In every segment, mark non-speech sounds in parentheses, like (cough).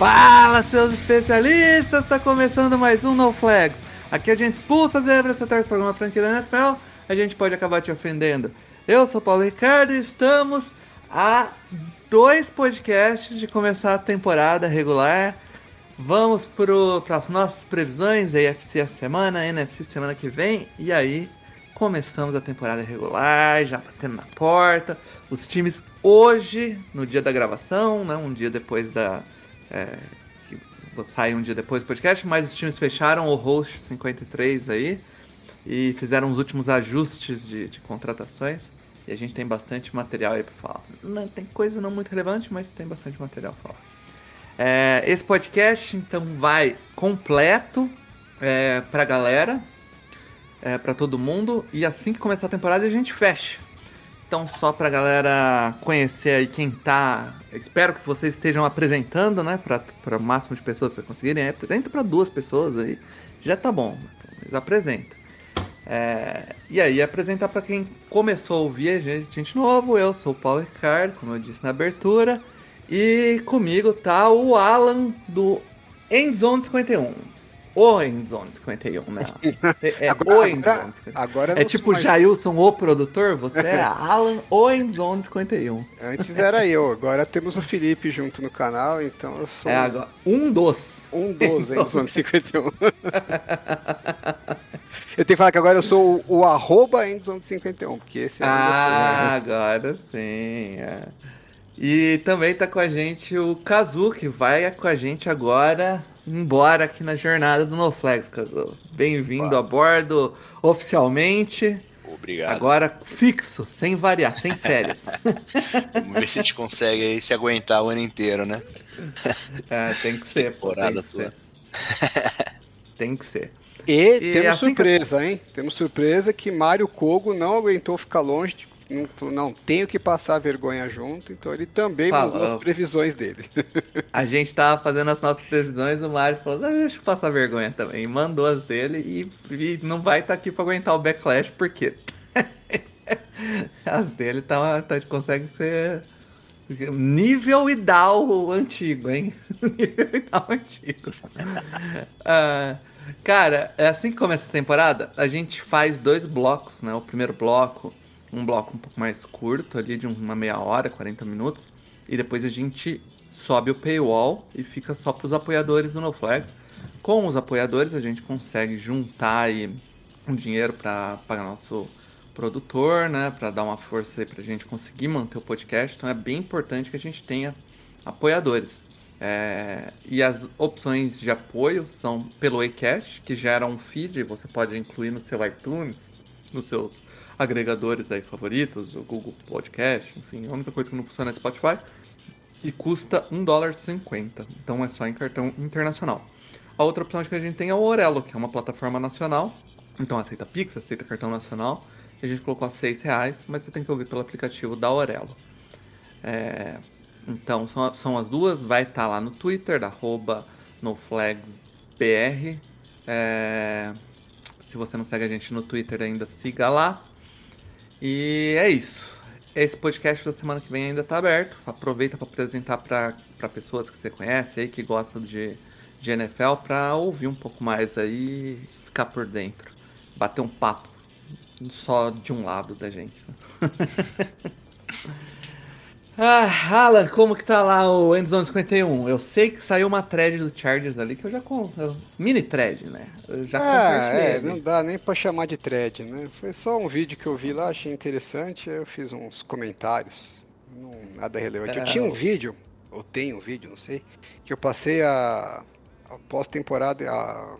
Fala, seus especialistas! Está começando mais um No Flags. Aqui a gente expulsa as zebras, você torce para alguma franquia da NFL, a gente pode acabar te ofendendo. Eu sou Paulo Ricardo e estamos a dois podcasts de começar a temporada regular. Vamos para as nossas previsões, AFC essa semana, NFC semana que vem, e aí começamos a temporada regular, já batendo na porta. Os times hoje, no dia da gravação, né, um dia depois da, é, que sai um dia depois do podcast, mas os times fecharam o host 53 aí e fizeram os últimos ajustes de, de contratações. E a gente tem bastante material aí pra falar. Não, tem coisa não muito relevante, mas tem bastante material pra falar. É, esse podcast então vai completo é, pra galera, é, pra todo mundo. E assim que começar a temporada a gente fecha. Então, só pra galera conhecer aí quem tá. Espero que vocês estejam apresentando, né? Pra, pra o máximo de pessoas que conseguirem. Aí, apresenta pra duas pessoas aí. Já tá bom. Mas apresenta. É, e aí, apresentar pra quem começou a ouvir a gente, gente novo. Eu sou o Paulo Ricardo, como eu disse na abertura. E comigo tá o Alan do Endzone 51. O Endzone 51, né? Você é (laughs) Agora- o Endzone 51. Agora É tipo mais- Jailson, o produtor, você é (laughs) Alan, o Endzone 51. Antes era eu, agora temos o Felipe junto no canal, então eu sou É agora um dos. um dos em Zona 51. eu tenho que falar que agora eu sou o, o arroba Endzone 51, porque esse é o Ah, agora sim. é. E também tá com a gente o Kazu, que vai com a gente agora embora aqui na jornada do NoFlex, Kazu. Bem-vindo a bordo oficialmente. Obrigado. Agora fixo, sem variar, sem férias. (laughs) Vamos ver se a gente consegue aí se aguentar o ano inteiro, né? (laughs) É, tem que ser, pô, tem Temporada que ser. Tem que ser. E, E temos assim que- surpresa, hein? Temos surpresa que Mário Kogo não aguentou ficar longe, não, falou, não, tenho que passar vergonha junto, então ele também Falou. mandou as previsões dele. (laughs) A gente tava fazendo as nossas previsões, o Mário falou, "Ah, deixa eu passar vergonha também. Mandou as dele e, e não vai estar aqui pra aguentar o backlash, porque (laughs) as dele tá, tá, consegue ser nível Idal antigo, hein? (laughs) nível Idal antigo. Ah, cara, é assim que começa a temporada, a gente faz dois blocos, né? O primeiro bloco, um bloco um pouco mais curto, ali de uma meia hora, 40 minutos. E depois a gente sobe o paywall e fica só para os apoiadores do NoFlex. Com os apoiadores a gente consegue juntar aí um dinheiro para pagar nosso produtor, né, para dar uma força aí pra gente conseguir manter o podcast. Então é bem importante que a gente tenha apoiadores. É, e as opções de apoio são pelo iCast, que gera um feed, você pode incluir no seu iTunes, nos seus agregadores aí favoritos, o Google Podcast, enfim, a única coisa que não funciona é Spotify. E custa $1,50. Então é só em cartão internacional. A outra opção que a gente tem é o Orelo, que é uma plataforma nacional. Então aceita Pix, aceita cartão nacional. E a gente colocou a 6 reais, mas você tem que ouvir pelo aplicativo da Orelo. É, então são, são as duas, vai estar lá no Twitter, arroba noflagsbr. É, se você não segue a gente no Twitter ainda, siga lá. E é isso. Esse podcast da semana que vem ainda está aberto. Aproveita para apresentar para pessoas que você conhece aí, que gostam de, de NFL, para ouvir um pouco mais aí ficar por dentro. Bater um papo só de um lado da gente. (laughs) Ah, Alan, como que tá lá o Endzone 51? Eu sei que saiu uma thread do Chargers ali que eu já com eu- mini thread, né? Eu já Ah, é, ali. não dá nem pra chamar de thread, né? Foi só um vídeo que eu vi lá, achei interessante, eu fiz uns comentários. Não, nada relevante. Eu É, tinha um vídeo, ou tenho um vídeo, não sei, que eu passei a, a pós-temporada, a,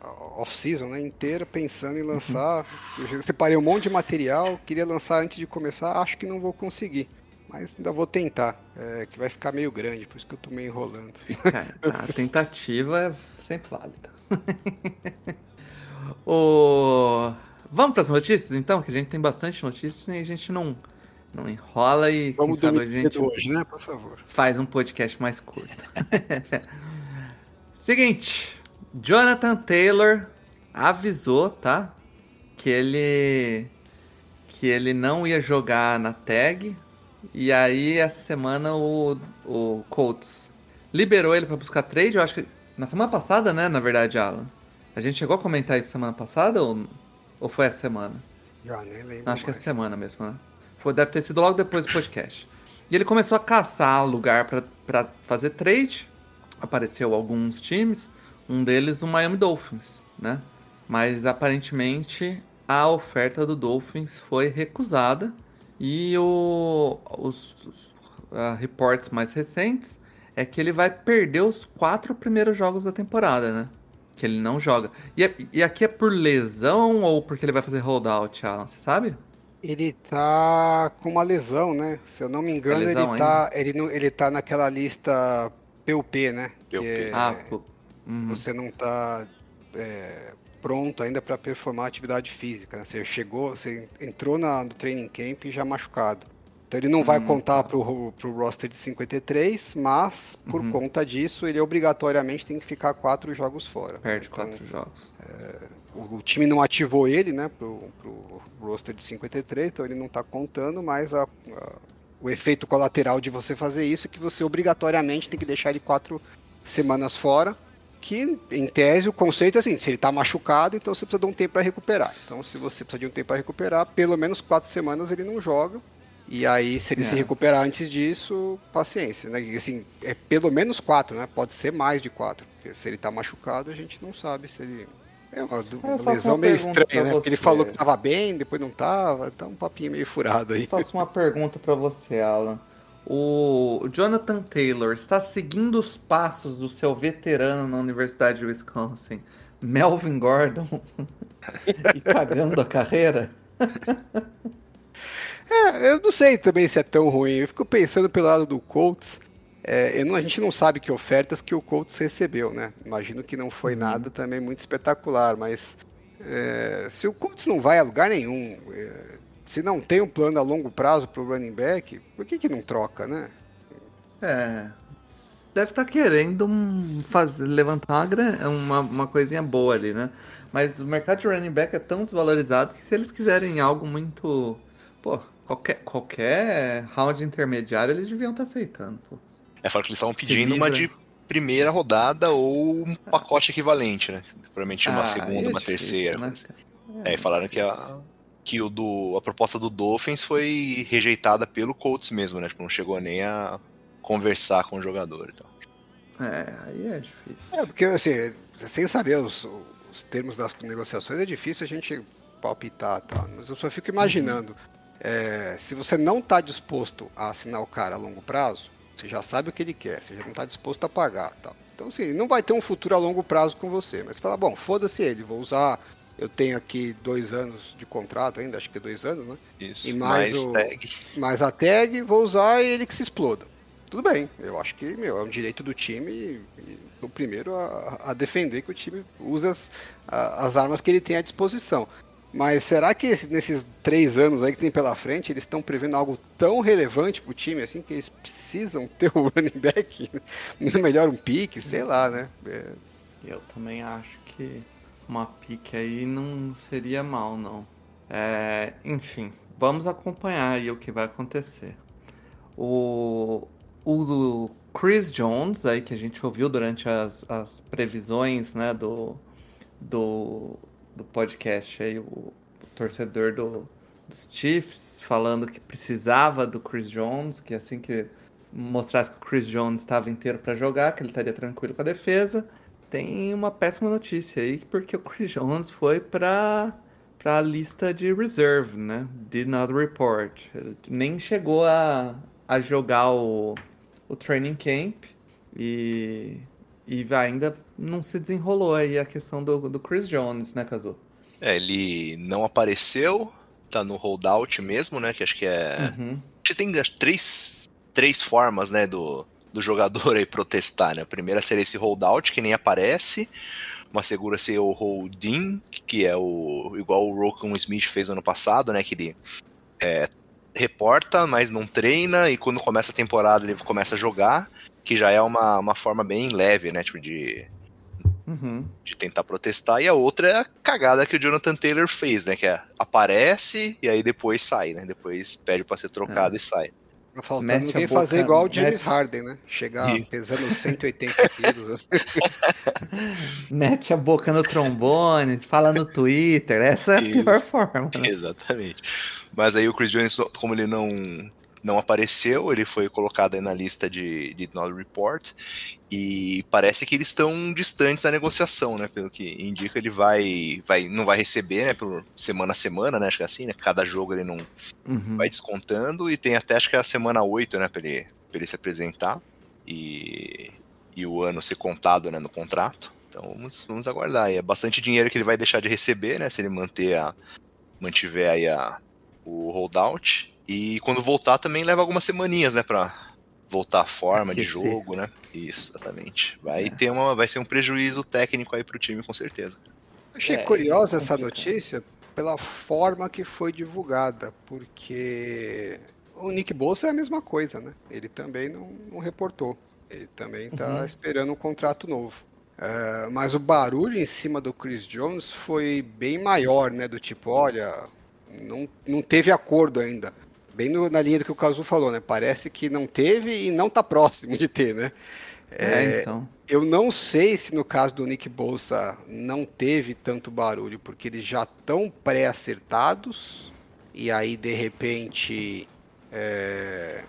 a off-season, né, inteira pensando em lançar. Eu já separei um monte de material, queria lançar antes de começar, acho que não vou conseguir. Mas ainda vou tentar, é, que vai ficar meio grande, por isso que eu tô meio enrolando. Cara, a tentativa é sempre válida. (laughs) o... Vamos para as notícias então, que a gente tem bastante notícias e a gente não, não enrola e Vamos quem sabe a gente hoje, né? Por favor. faz um podcast mais curto. (laughs) Seguinte, Jonathan Taylor avisou, tá? Que ele que ele não ia jogar na tag. E aí essa semana o, o Colts liberou ele para buscar trade, eu acho que na semana passada, né, na verdade, Alan. A gente chegou a comentar isso semana passada ou, ou foi essa semana? Já nem lembro. Acho que é mais. semana mesmo, né? Foi, deve ter sido logo depois do podcast. E ele começou a caçar lugar pra fazer trade. Apareceu alguns times, um deles o Miami Dolphins, né? Mas aparentemente a oferta do Dolphins foi recusada e o, os, os, ah, reports mais recentes é que ele vai perder os quatro primeiros jogos da temporada, né? Que ele não joga. E, é- e aqui é por lesão ou porque ele vai fazer holdout, Alan? Você sabe? Ele tá com uma lesão, né? Se eu não me engano, É lesão ele, tá, ele, não, ele tá naquela lista PUP, né? PUP. Que é- Ah, pô. Uhum. você não tá é, pronto ainda para performar atividade física. Né? Você chegou, você entrou na, no training camp já machucado. Então ele não vai Hum, contar pro, pro roster de 53, mas por Uhum. conta disso ele obrigatoriamente tem que ficar quatro jogos fora. Perde Então, quatro jogos. o, o time não ativou ele, né, pro, pro roster de 53, então ele não tá contando, mas a- a- o efeito colateral de você fazer isso é que você obrigatoriamente tem que deixar ele quatro semanas fora. Que, em tese, o conceito é assim: se ele tá machucado, então você precisa de um tempo para recuperar. Então, se você precisa de um tempo para recuperar, pelo menos quatro semanas ele não joga. E aí, se ele se É. recuperar antes disso, paciência, né? E, assim, é pelo menos quatro, né? Pode ser mais de quatro. Porque se ele tá machucado, a gente não sabe se ele. É uma, Eu uma lesão uma meio estranha, né? Porque ele falou que tava bem, depois não tava. Tá um papinho meio furado aí. Faço uma pergunta pra você, Alan. O Jonathan Taylor está seguindo os passos do seu veterano na Universidade de Wisconsin, Melvin Gordon, (laughs) e cagando a carreira? (laughs) É, eu não sei também se é tão ruim. Eu fico pensando pelo lado do Colts. É, eu não- a gente não sabe que ofertas que o Colts recebeu, né? Imagino que não foi nada também muito espetacular, mas é, se o Colts não vai a lugar nenhum, é, se não tem um plano a longo prazo para o running back, por que, que não troca, né? É. Deve estar querendo um- fazer, levantar uma, uma, uma coisinha boa ali, né? Mas o mercado de running back é tão desvalorizado que se eles quiserem algo muito. Pô, qualquer, qualquer round intermediário eles deviam estar aceitando, pô. É, fala que eles estavam pedindo uma livra. de primeira rodada ou um pacote equivalente, né? Provavelmente uma Ah, segunda, é uma difícil, terceira. né? É, e falaram que, a, que o do, a proposta do Dolphins foi rejeitada pelo Colts mesmo, né? Tipo, não chegou nem a conversar com o jogador e tal. É, aí é difícil. É, porque assim, sem saber os, os termos das negociações é difícil a gente palpitar, tá? Mas eu só fico imaginando, é, se você não está disposto a assinar o cara a longo prazo, você já sabe o que ele quer, você já não está disposto a pagar, tá? Então assim, ele não vai ter um futuro a longo prazo com você, mas você fala, bom, foda-se ele, vou usar, eu tenho aqui dois anos de contrato ainda, acho que é dois anos, né? Isso. E mais mais o- tag. Mas a tag, vou usar e ele que se exploda. Tudo bem, eu acho que meu, é um direito do time e, o primeiro a, a defender que o time use as, a- as armas que ele tem à disposição. Mas será que esse- nesses três anos aí que tem pela frente, eles estão prevendo algo tão relevante pro time assim que eles precisam (laughs) ter o running back? (laughs) Melhor um pique, sei lá, né? É, Eu também acho que uma pique aí não seria mal, não. É, enfim, vamos acompanhar aí o que vai acontecer. O, o Chris Jones, aí que a gente ouviu durante as, as previsões né, do, do, do podcast, aí, o, o torcedor do, dos Chiefs falando que precisava do Chris Jones, que assim que mostrasse que o Chris Jones estava inteiro para jogar, que ele estaria tranquilo com a defesa. Tem uma péssima notícia aí, porque o Chris Jones foi para para a lista de reserve, né? Did not report. Ele nem chegou a, a jogar o, o training camp e, e ainda não se desenrolou aí a questão do, do Chris Jones, né, Kazu? É, ele não apareceu, tá no holdout mesmo, né? Que acho que é. Uhum. Acho que tem três, três formas, né, do, do jogador aí protestar, né? A primeira seria esse holdout, que nem aparece. Uma segura ser o holding, que é o igual o Rokon Smith fez ano passado, né? Que ele é, reporta, mas não treina, e quando começa a temporada ele começa a jogar, que já é uma, uma forma bem leve, né? Tipo, de, Uhum. de tentar protestar. E a outra é a cagada que o Jonathan Taylor fez, né? Que é aparece e aí depois sai, né? Depois pede pra ser trocado e sai. Tá faltando Mete ninguém boca- fazer igual o James mete- Harden, né? Chegar Ih. pesando 180 quilos. (laughs) Mete a boca no trombone, fala no Twitter. Essa é a Isso. pior forma. né? Exatamente. Mas aí o Chris Jones, como ele não, não apareceu, ele foi colocado aí na lista de, de Not Report. E parece que eles estão distantes da negociação, né? Pelo que indica, ele vai, vai não vai receber, né? Por semana a semana, né? Acho que é assim, né? Cada jogo ele não Uhum. vai descontando. E tem até acho que é a semana 8, né? Pra ele, pra ele se apresentar. E, e o ano ser contado né, no contrato. Então vamos, vamos aguardar. E é bastante dinheiro que ele vai deixar de receber, né? Se ele manter a, mantiver aí a, o holdout. E quando voltar também leva algumas semaninhas, né? Pra voltar à forma de jogo, né? Isso, exatamente. Vai É. ter uma, vai ser um prejuízo técnico aí pro time, com certeza. Achei É, curiosa é essa notícia pela forma que foi divulgada, porque o Nick Bolsa é a mesma coisa, né? Ele também não, não reportou. Ele também está Uhum. esperando um contrato novo. É, mas o barulho em cima do Chris Jones foi bem maior, né? Do tipo, olha, não, não teve acordo ainda. Bem no- na linha do que o Cazu falou, né? Parece que não teve e não tá próximo de ter, né? É, então. Eu não sei se no caso do Nick Bolsa não teve tanto barulho, porque eles já estão pré-acertados, e aí de repente é,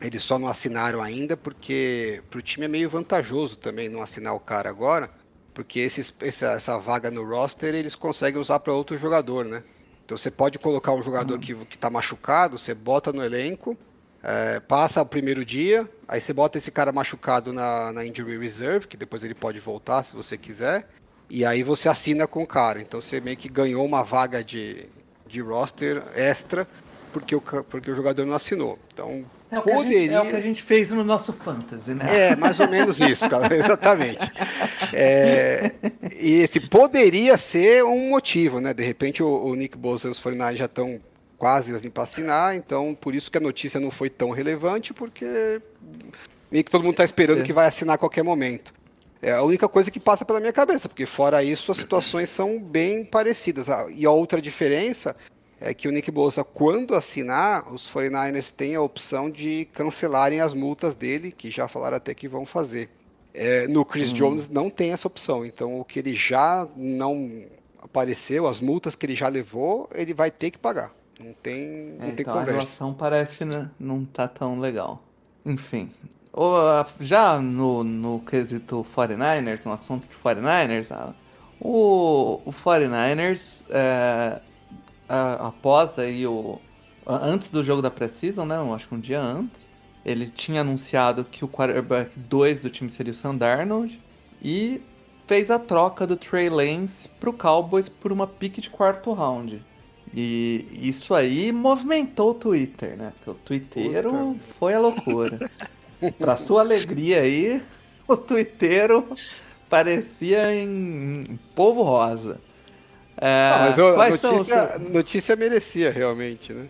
eles só não assinaram ainda, porque para o time é meio vantajoso também não assinar o cara agora, porque esses, essa, essa vaga no roster eles conseguem usar para outro jogador, né? Então você pode colocar um jogador que, que tá machucado, você bota no elenco, é, passa o primeiro dia, aí você bota esse cara machucado na, na injury reserve, que depois ele pode voltar se você quiser, e aí você assina com o cara. Então você meio que ganhou uma vaga de, de roster extra porque o, porque o jogador não assinou. Então É o, que a gente, poderia. é o que a gente fez no nosso Fantasy, né? É, mais ou menos isso, cara, (laughs) exatamente. É, e esse poderia ser um motivo, né? De repente o, o Nick Bosa e os 49 já estão quase assim, para assinar, então por isso que a notícia não foi tão relevante, porque meio que todo mundo está esperando Sim. que vai assinar a qualquer momento. É a única coisa que passa pela minha cabeça, porque fora isso as situações são bem parecidas. Ah, E a outra diferença é que o Nick Bosa, quando assinar, os 49ers têm a opção de cancelarem as multas dele, que já falaram até que vão fazer. É, no Chris Jones não tem essa opção, então o que ele já não apareceu, as multas que ele já levou, ele vai ter que pagar. Não tem, não É, tem então a conversa. relação parece né, não tá tão legal. Enfim, a- já no, no quesito 49ers, no assunto de 49ers, ah, o, o 49ers, é, a- após aí o. Antes do jogo da Precision, né? eu Acho que um dia antes, ele tinha anunciado que o quarterback 2 do time seria o Sam Darnold e fez a troca do Trey Lance pro Cowboys por uma pique de quarto round. E isso aí movimentou o Twitter, né? Porque o twitteiro foi a loucura. (laughs) pra sua alegria aí, (laughs) o twitteiro parecia em, em polvo rosa. É, Ah, mas eu- a quais são notícia, notícia merecia realmente, né?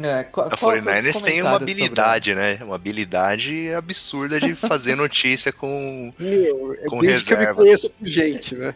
é, qual- A qual é o seu 49ers tem uma habilidade, né? Uma habilidade absurda de fazer (laughs) notícia com. Meu, é Com desde que eu me reserva. conheço por gente, né?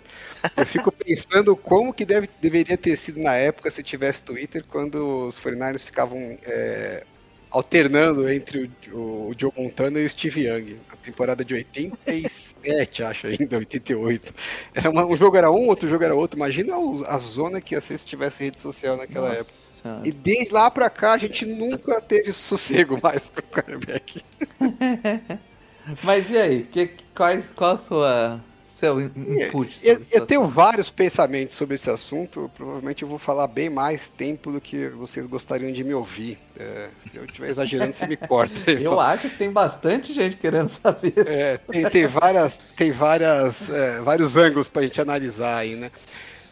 Eu fico pensando como que deve, deveria ter sido na época se tivesse Twitter, quando os 49ers ficavam é, alternando entre o, o- o Joe Montana e o Steve Young. A temporada de 87, (laughs) acho ainda, 88. Era uma- um jogo era um, outro jogo era outro. Imagina o- a zona que ia ser se tivesse rede social naquela Nossa época. E desde lá pra cá a gente nunca teve sossego mais com o quarterback. (laughs) Mas e aí? Que, quais, qual a sua seu in- input? sobre Eu, eu tenho vários pensamentos sobre esse assunto. Provavelmente eu vou falar bem mais tempo do que vocês gostariam de me ouvir. É, se eu estiver exagerando, você me corta. (laughs) Eu acho que tem bastante gente querendo (laughs) saber. É, tem, tem várias, tem várias, é, vários ângulos para a gente analisar aí, né?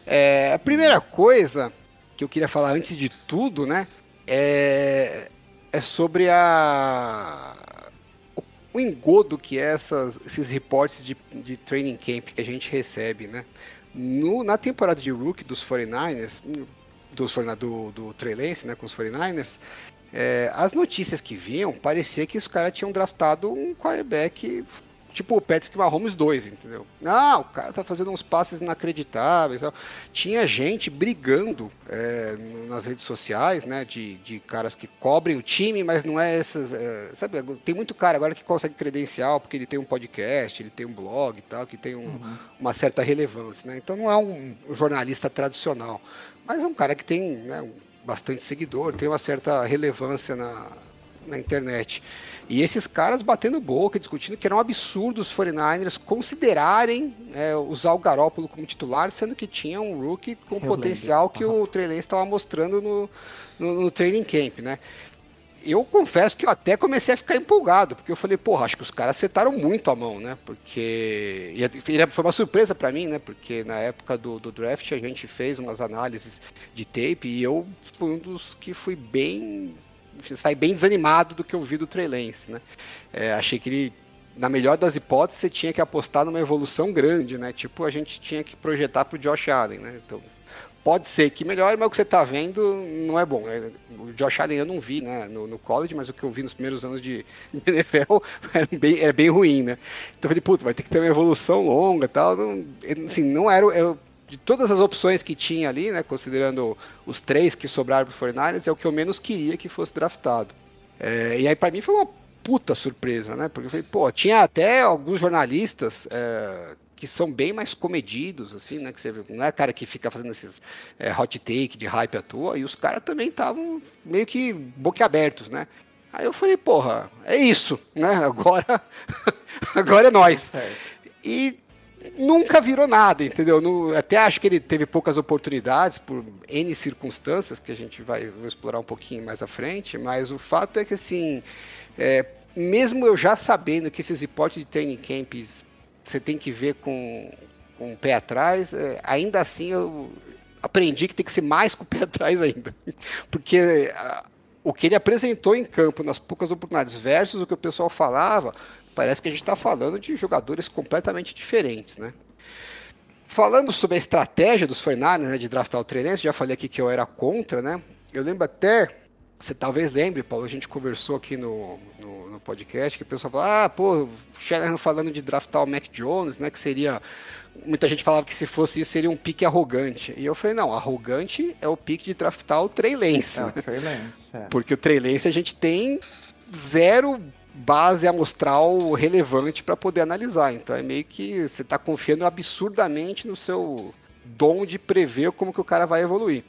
É, a primeira coisa que eu queria falar antes de tudo, né? É é sobre a o engodo que é essas, esses reportes de, de training camp que a gente recebe, né? No, na temporada de rookie dos 49ers, dos, do, do né, com os 49ers, é, as notícias que vinham, parecia que os caras tinham draftado um quarterback tipo o Patrick Mahomes 2, entendeu? Não, o cara tá fazendo uns passes inacreditáveis. Tinha gente brigando é, nas redes sociais, né, de, de caras que cobrem o time, mas não é essas. É, sabe, tem muito cara agora que consegue credencial porque ele tem um podcast, ele tem um blog e tal, que tem um, uhum. uma certa relevância, né? Então não é um jornalista tradicional, mas é um cara que tem né, bastante seguidor, tem uma certa relevância na, na internet. E esses caras batendo boca, discutindo que era um absurdo os 49ers considerarem é, usar o Garópolo como titular, sendo que tinha um rookie com o potencial que o Trey estava mostrando no, no, no training camp, né? eu confesso que eu até comecei a ficar empolgado, porque eu falei, porra, acho que os caras acertaram muito a mão, né? Porque. E foi uma surpresa para mim, né? Porque na época do, do, draft a gente fez umas análises de tape e eu fui um dos que fui bem sai bem desanimado do que eu vi do Trey Lance, né? É, achei que ele, na melhor das hipóteses, você tinha que apostar numa evolução grande, né? Tipo, a gente tinha que projetar pro Josh Allen, né? Então, pode ser que melhore, mas o que você está vendo não é bom. É, o Josh Allen eu não vi né, no, no, college, mas o que eu vi nos primeiros anos de, de NFL (laughs) era bem, era bem ruim, né? Então eu falei, puta, vai ter que ter uma evolução longa e tal. Não, assim, não era. Eu, de todas as opções que tinha ali, né, considerando os três que sobraram para os 49 é o que eu menos queria que fosse draftado. É, e aí para mim foi uma puta surpresa, né? Porque eu falei, pô, tinha até alguns jornalistas é, que são bem mais comedidos, assim, né? Que você não é cara que fica fazendo esses é, hot take de hype à toa, e os caras também estavam meio que boquiabertos, né? Aí eu falei, porra, é isso, né? (laughs) Agora, (laughs) agora é nós. E nunca virou nada, entendeu? No, até acho que ele teve poucas oportunidades por N circunstâncias que a gente vai explorar um pouquinho mais à frente, mas o fato é que assim, é, mesmo eu já sabendo que esses reportes de training camps você tem que ver com, com o pé atrás, é, ainda assim eu aprendi que tem que ser mais com o pé (laughs) atrás ainda. Porque a, o que ele apresentou em campo nas poucas oportunidades versus o que o pessoal falava, parece que a gente está falando de jogadores completamente diferentes, né? Falando sobre a estratégia dos Fernandes, né, de draftar o Treinense, já falei aqui que eu era contra, né? Eu lembro até, você talvez lembre, Paulo, a gente conversou aqui no, no, no podcast, que o pessoal falou, ah, pô, o Shanahan falando de draftar o Mac Jones, né, que seria... Muita gente falava que se fosse isso seria um pique arrogante. E eu falei, não, arrogante é o pique de draftar o Trey Lance. É, o Trey Lance, é. Porque o Trey Lance a gente tem zero base amostral relevante para poder analisar. Então é meio que você está confiando absurdamente no seu dom de prever como que o cara vai evoluir.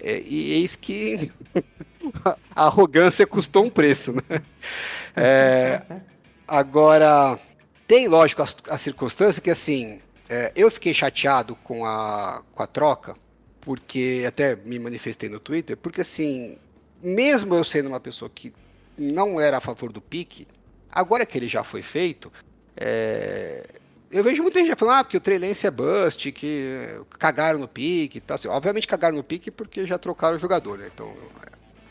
É, e eis que (laughs) a arrogância custou um preço, né? É, agora, tem, lógico, a, a circunstância que, assim, é, eu fiquei chateado com a, com a troca, porque até me manifestei no Twitter, porque, assim, mesmo eu sendo uma pessoa que não era a favor do pique, agora que ele já foi feito, é... eu vejo muita gente falando, ah, porque o Trey é bust, que cagaram no pique e tal. Assim, obviamente cagaram no pique porque já trocaram o jogador, né? Então,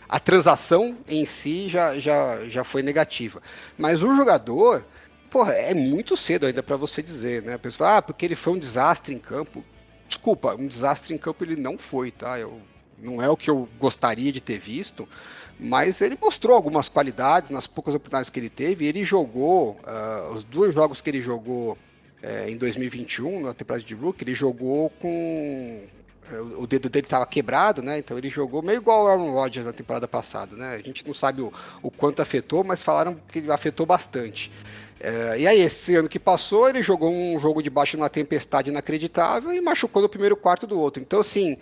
a transação em si já, já, já foi negativa. Mas o jogador, porra, é muito cedo ainda para você dizer, né? A pessoa, ah, porque ele foi um desastre em campo. Desculpa, um desastre em campo ele não foi, tá? Eu, não é o que eu gostaria de ter visto, mas ele mostrou algumas qualidades nas poucas oportunidades que ele teve. Ele jogou, uh, os dois jogos que ele jogou uh, em 2021, na temporada de Brook, ele jogou com. Uh, o dedo dele estava quebrado, né? Então ele jogou meio igual o Aaron Rodgers na temporada passada, né? A gente não sabe o, o quanto afetou, mas falaram que ele afetou bastante. É, e aí, esse ano que passou, ele jogou um jogo debaixo de uma tempestade inacreditável e machucou no primeiro quarto do outro. Então, assim,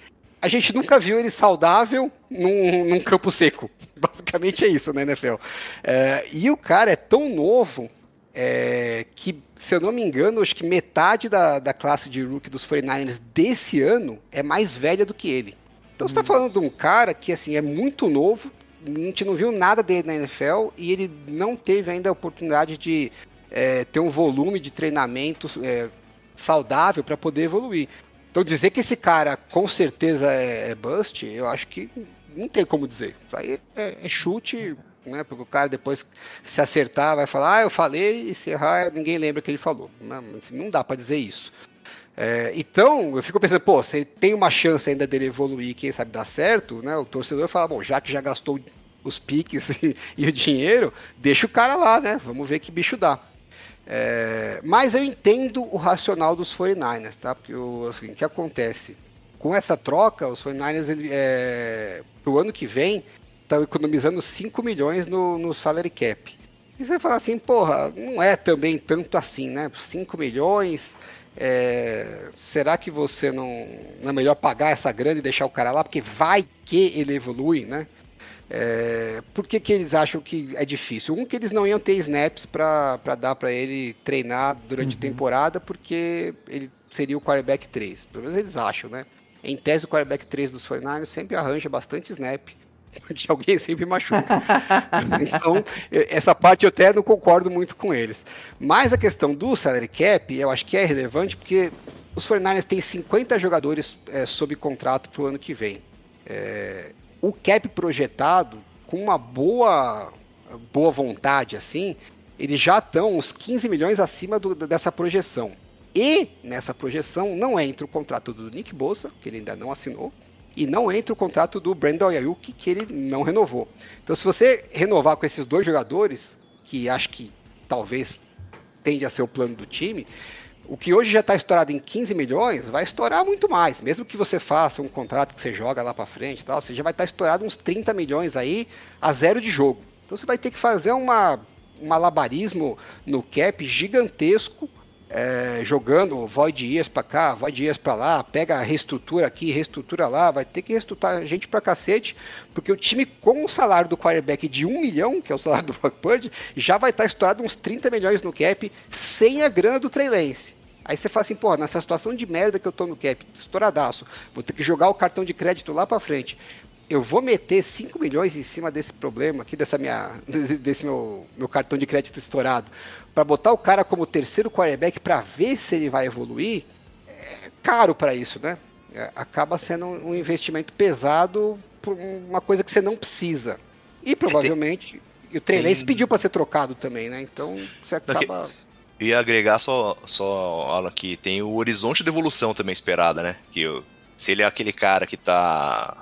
a gente nunca viu ele saudável num, num campo seco. (laughs) Basicamente é isso, né, NFL? É, e o cara é tão novo é, que, se eu não me engano, acho que metade da, da classe de rookie dos 49ers desse ano é mais velha do que ele. Então você está falando de um cara que assim é muito novo, a gente não viu nada dele na NFL e ele não teve ainda a oportunidade de é, ter um volume de treinamento é, saudável para poder evoluir. Então dizer que esse cara com certeza é, é bust, eu acho que não tem como dizer. Isso aí é, é chute né? Porque o cara depois se acertar vai falar, ah, eu falei, e se errar, ninguém lembra que ele falou. Não, assim, não dá para dizer isso. É, então, eu fico pensando, pô, se tem uma chance ainda dele evoluir, quem sabe dar certo, né? O torcedor fala, bom, já que já gastou os piques e, (laughs) e o dinheiro, deixa o cara lá, né? Vamos ver que bicho dá. É, mas eu entendo o racional dos 49ers, tá? Porque assim, o que acontece? Com essa troca, os 49ers, ele, é, pro ano que vem, estão economizando 5 milhões no, no salary cap. E você fala assim, porra, não é também tanto assim, né? 5 milhões, é, será que você não, não é melhor pagar essa grana e deixar o cara lá? Porque vai que ele evolui, né? É, por que, que eles acham que é difícil? Um, que eles não iam ter snaps para dar para ele treinar durante uhum. a temporada, porque ele seria o quarterback 3. Pelo menos eles acham, né? Em tese, o quarterback 3 dos 49ers sempre arranja bastante snap (laughs) de alguém sempre machuca. (laughs) então, essa parte eu até não concordo muito com eles. Mas a questão do salary cap, eu acho que é relevante porque os 49ers têm 50 jogadores é, sob contrato para o ano que vem. É, o cap projetado, com uma boa, boa vontade assim, eles já estão uns 15 milhões acima do, dessa projeção. E nessa projeção não entra o contrato do Nick Bosa, que ele ainda não assinou, e não entra o contrato do Brandon Ayuk, que ele não renovou. Então, se você renovar com esses dois jogadores, que acho que talvez tende a ser o plano do time, o que hoje já está estourado em 15 milhões, vai estourar muito mais. Mesmo que você faça um contrato que você joga lá para frente tal, você já vai estar tá estourado uns 30 milhões aí a zero de jogo. Então você vai ter que fazer uma, um malabarismo no cap gigantesco é, jogando Void Dias para cá, Void Dias para lá, pega a reestrutura aqui, reestrutura lá, vai ter que reestruturar gente para cacete, porque o time com o salário do quarterback de 1 milhão, que é o salário do Brock Purdy, já vai estar tá estourado uns 30 milhões no cap, sem a grana do Trey Lance. Aí você fala assim, pô, nessa situação de merda que eu tô no cap, estouradaço, vou ter que jogar o cartão de crédito lá para frente. Eu vou meter 5 milhões em cima desse problema aqui, dessa minha, (laughs) desse meu, meu cartão de crédito estourado para botar o cara como terceiro quarterback para ver se ele vai evoluir, é caro para isso, né? É, acaba sendo um investimento pesado por uma coisa que você não precisa. E provavelmente e o Trey pediu para ser trocado também, né? Então você acaba. E agregar só, só que tem o horizonte de evolução também esperada, né? Que se ele é aquele cara que tá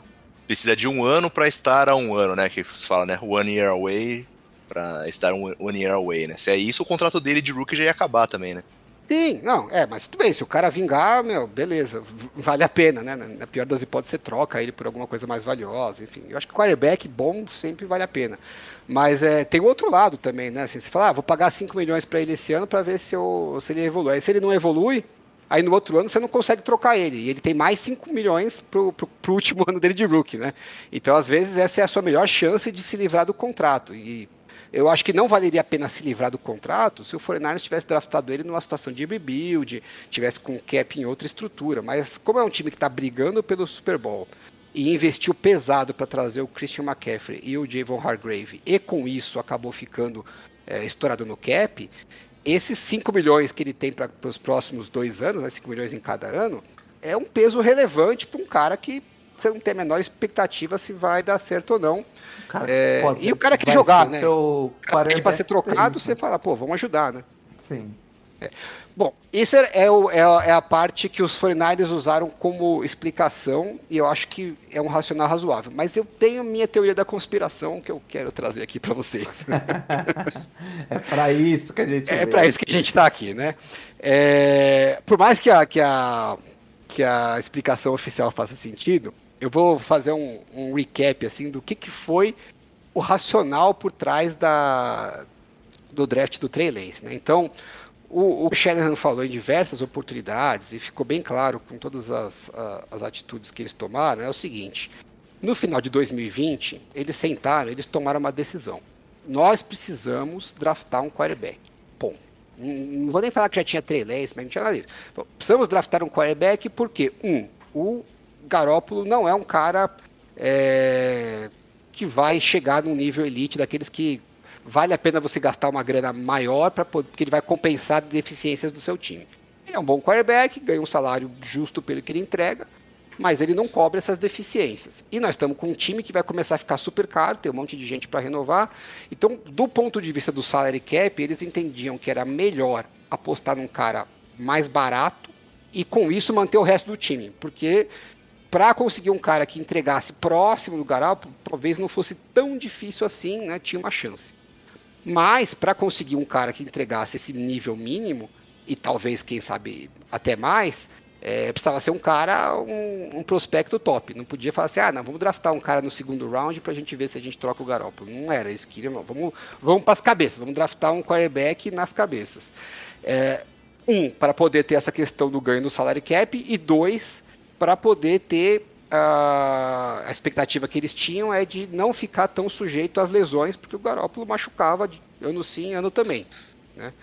precisa de um ano para estar a um ano, né? Que se fala, né? One year away para estar one year away, né? Se é isso, o contrato dele de rookie já ia acabar também, né? Sim, não, é, mas tudo bem, se o cara vingar, meu, beleza, (laughs) vale a pena, né? Na pior das hipóteses, você troca ele por alguma coisa mais valiosa, enfim. Eu acho que quarterback bom sempre vale a pena. Mas é, tem o outro lado também, né? Assim, você fala, ah, vou pagar 5 milhões para ele esse ano para ver se, eu, se ele evolui. Aí se ele não evolui, aí no outro ano você não consegue trocar ele. E ele tem mais 5 milhões pro, pro, pro (laughs) último ano dele de rookie, né? Então, às vezes, essa é a sua melhor chance de se livrar do contrato. E eu acho que não valeria a pena se livrar do contrato se o Foreigners tivesse draftado ele numa situação de rebuild, tivesse com cap em outra estrutura. Mas como é um time que está brigando pelo Super Bowl e investiu pesado para trazer o Christian McCaffrey e o Javon Hargrave, e com isso acabou ficando é, estourado no cap, esses 5 milhões que ele tem para os próximos dois anos, né, 5 milhões em cada ano, é um peso relevante para um cara que você não tem a menor expectativa se vai dar certo ou não. Cara, é, e o cara quer jogar, né? O cara para ser trocado, você fala, pô, vamos ajudar, né? Sim. É. Bom, isso é, é, o, é, é, a parte que os 49 usaram como explicação e eu acho que é um racional razoável. Mas eu tenho a minha teoria da conspiração que eu quero trazer aqui para vocês. (laughs) é para isso que a gente. É para isso que a gente está aqui, né? É, por mais que a, que, a, que a explicação oficial faça sentido, eu vou fazer um, um recap assim do que, que foi o racional por trás da, do draft do Trey Lance. Né? Então, o, o Shanahan falou em diversas oportunidades e ficou bem claro com todas as, as atitudes que eles tomaram, é o seguinte, no final de 2020, eles sentaram, eles tomaram uma decisão. Nós precisamos draftar um quarterback. Bom, não vou nem falar que já tinha Lance, mas não tinha nada disso. Precisamos draftar um quarterback porque, um, o Garópolo não é um cara é, que vai chegar num nível elite daqueles que vale a pena você gastar uma grana maior para porque ele vai compensar deficiências do seu time. Ele é um bom quarterback, ganha um salário justo pelo que ele entrega. mas ele não cobre essas deficiências. E nós estamos com um time que vai começar a ficar super caro, tem um monte de gente para renovar. Então, do ponto de vista do salary cap, eles entendiam que era melhor apostar num cara mais barato e com isso manter o resto do time, porque para conseguir um cara que entregasse próximo do Garoppolo, talvez não fosse tão difícil assim, né? Tinha uma chance. Mas para conseguir um cara que entregasse esse nível mínimo e talvez quem sabe até mais, é, precisava ser um cara, um, um, prospecto top. Não podia falar assim, ah, não, vamos draftar um cara no segundo round para a gente ver se a gente troca o Garoppolo. Não era, eles queriam, não. Vamos, vamos para as cabeças, vamos draftar um quarterback nas cabeças. É, um, para poder ter essa questão do ganho no salary cap, e dois, para poder ter a, expectativa que eles tinham é de não ficar tão sujeito às lesões, porque o Garoppolo machucava ano sim, ano também. Né?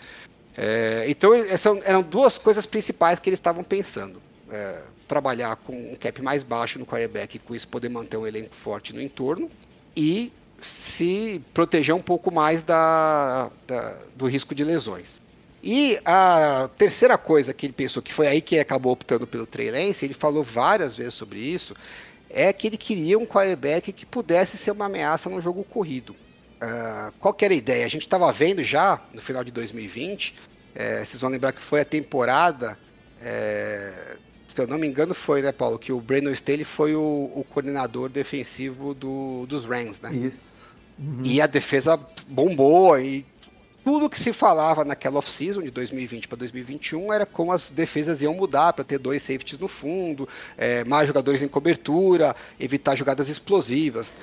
É, então, essas eram duas coisas principais que eles estavam pensando. É, trabalhar com um cap mais baixo no quarterback com isso poder manter um elenco forte no entorno e se proteger um pouco mais da, da, do risco de lesões. E a terceira coisa que ele pensou, que foi aí que ele acabou optando pelo Trey Lance, ele falou várias vezes sobre isso, é que ele queria um quarterback que pudesse ser uma ameaça no jogo corrido. Uh, qual que era a ideia? A gente estava vendo já no final de 2020, é, vocês vão lembrar que foi a temporada, é, se eu não me engano, foi, né, Paulo, que o Brandon Staley foi o, o coordenador defensivo do, dos Rams, né? Isso. Uhum. E a defesa bombou e tudo que se falava naquela off-season de 2020 para 2021 era como as defesas iam mudar para ter dois safeties no fundo, é, mais jogadores em cobertura, evitar jogadas explosivas.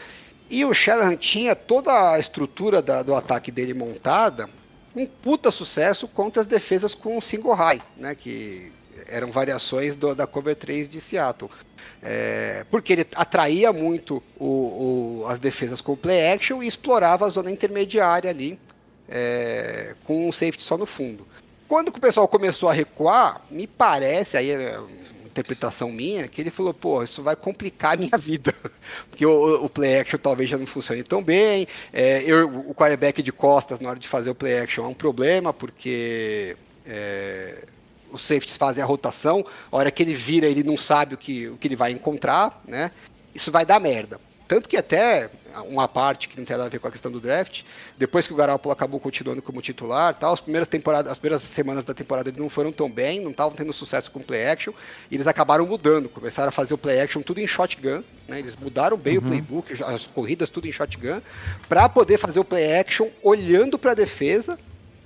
E o Shanahan tinha toda a estrutura da, do ataque dele montada com puta sucesso contra as defesas com single high, né, que eram variações do, da cover 3 de Seattle. É, porque ele atraía muito o, o, as defesas com play action e explorava a zona intermediária ali é, com um safety só no fundo. Quando o pessoal começou a recuar, me parece, aí é interpretação minha, que ele falou, pô, isso vai complicar a minha (laughs) vida. Porque o, o play action talvez já não funcione tão bem. É, eu, o quarterback de costas na hora de fazer o play action é um problema, porque é, os safeties fazem a rotação, a hora que ele vira, ele não sabe o que, o que ele vai encontrar, né? Isso vai dar merda. Tanto que até uma parte que não tem nada a ver com a questão do draft, depois que o Garoppolo acabou continuando como titular, tal, as primeiras temporadas, as primeiras semanas da temporada ele não foram tão bem, não estavam tendo sucesso com play action, e eles acabaram mudando, começaram a fazer o play action tudo em shotgun, né? Eles mudaram bem uhum. o playbook, as corridas tudo em shotgun, para poder fazer o play action olhando para a defesa,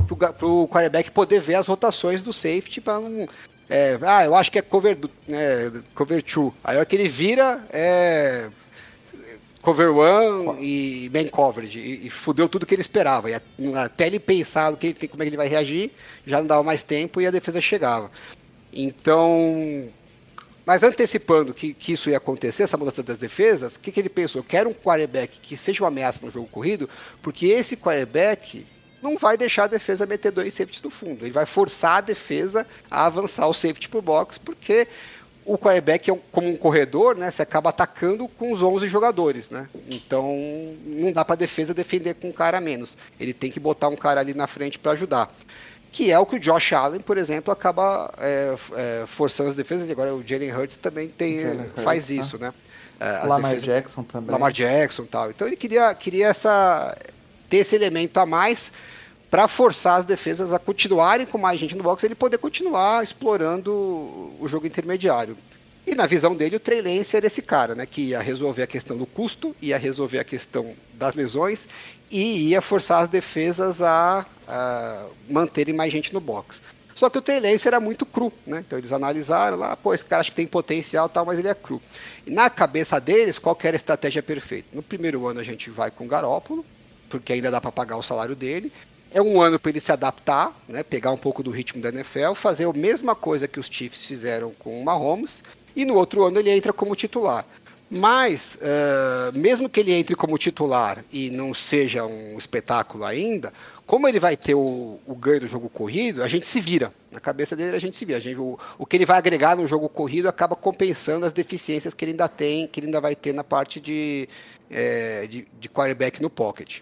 para o quarterback poder ver as rotações do safety para não é, ah, eu acho que é cover, é, cover two. Aí a hora que ele vira, é cover one e main coverage. E, e fudeu tudo que ele esperava. E até ele pensar que, como é que ele vai reagir, já não dava mais tempo e a defesa chegava. Então. Mas antecipando que, que isso ia acontecer, essa mudança das defesas, o que, que ele pensou? Eu quero um quarterback que seja uma ameaça no jogo corrido, porque esse quarterback não vai deixar a defesa meter dois safeties no fundo. Ele vai forçar a defesa a avançar o safety por box, porque o quarterback é como um corredor, né? Você acaba atacando com os 11 jogadores, né? Então não dá para defesa defender com um cara a menos. Ele tem que botar um cara ali na frente para ajudar. Que é o que o Josh Allen, por exemplo, acaba é, é, forçando as defesas. E agora o Jalen Hurts também tem, faz Hurts, isso, né? É, Lamar defesas, Jackson também. Lamar Jackson tal. Então ele queria, queria essa, ter esse elemento a mais para forçar as defesas a continuarem com mais gente no box, ele poder continuar explorando o jogo intermediário. E na visão dele, o Trey era esse cara, né, que ia resolver a questão do custo, ia resolver a questão das lesões e ia forçar as defesas a, a manterem mais gente no box. Só que o Trey era muito cru, né? Então eles analisaram lá, pô, esse cara acho que tem potencial tal, mas ele é cru. E na cabeça deles, qual era a estratégia perfeita? No primeiro ano a gente vai com o Garópolo, porque ainda dá para pagar o salário dele. É um ano para ele se adaptar, né, pegar um pouco do ritmo da NFL, fazer a mesma coisa que os Chiefs fizeram com o Mahomes, e no outro ano ele entra como titular. Mas, uh, mesmo que ele entre como titular e não seja um espetáculo ainda, como ele vai ter o, o ganho do jogo corrido, a gente se vira. Na cabeça dele, a gente se vira. Gente, o, o, que ele vai agregar no jogo corrido acaba compensando as deficiências que ele ainda tem, que ele ainda vai ter na parte de, é, de, de quarterback no pocket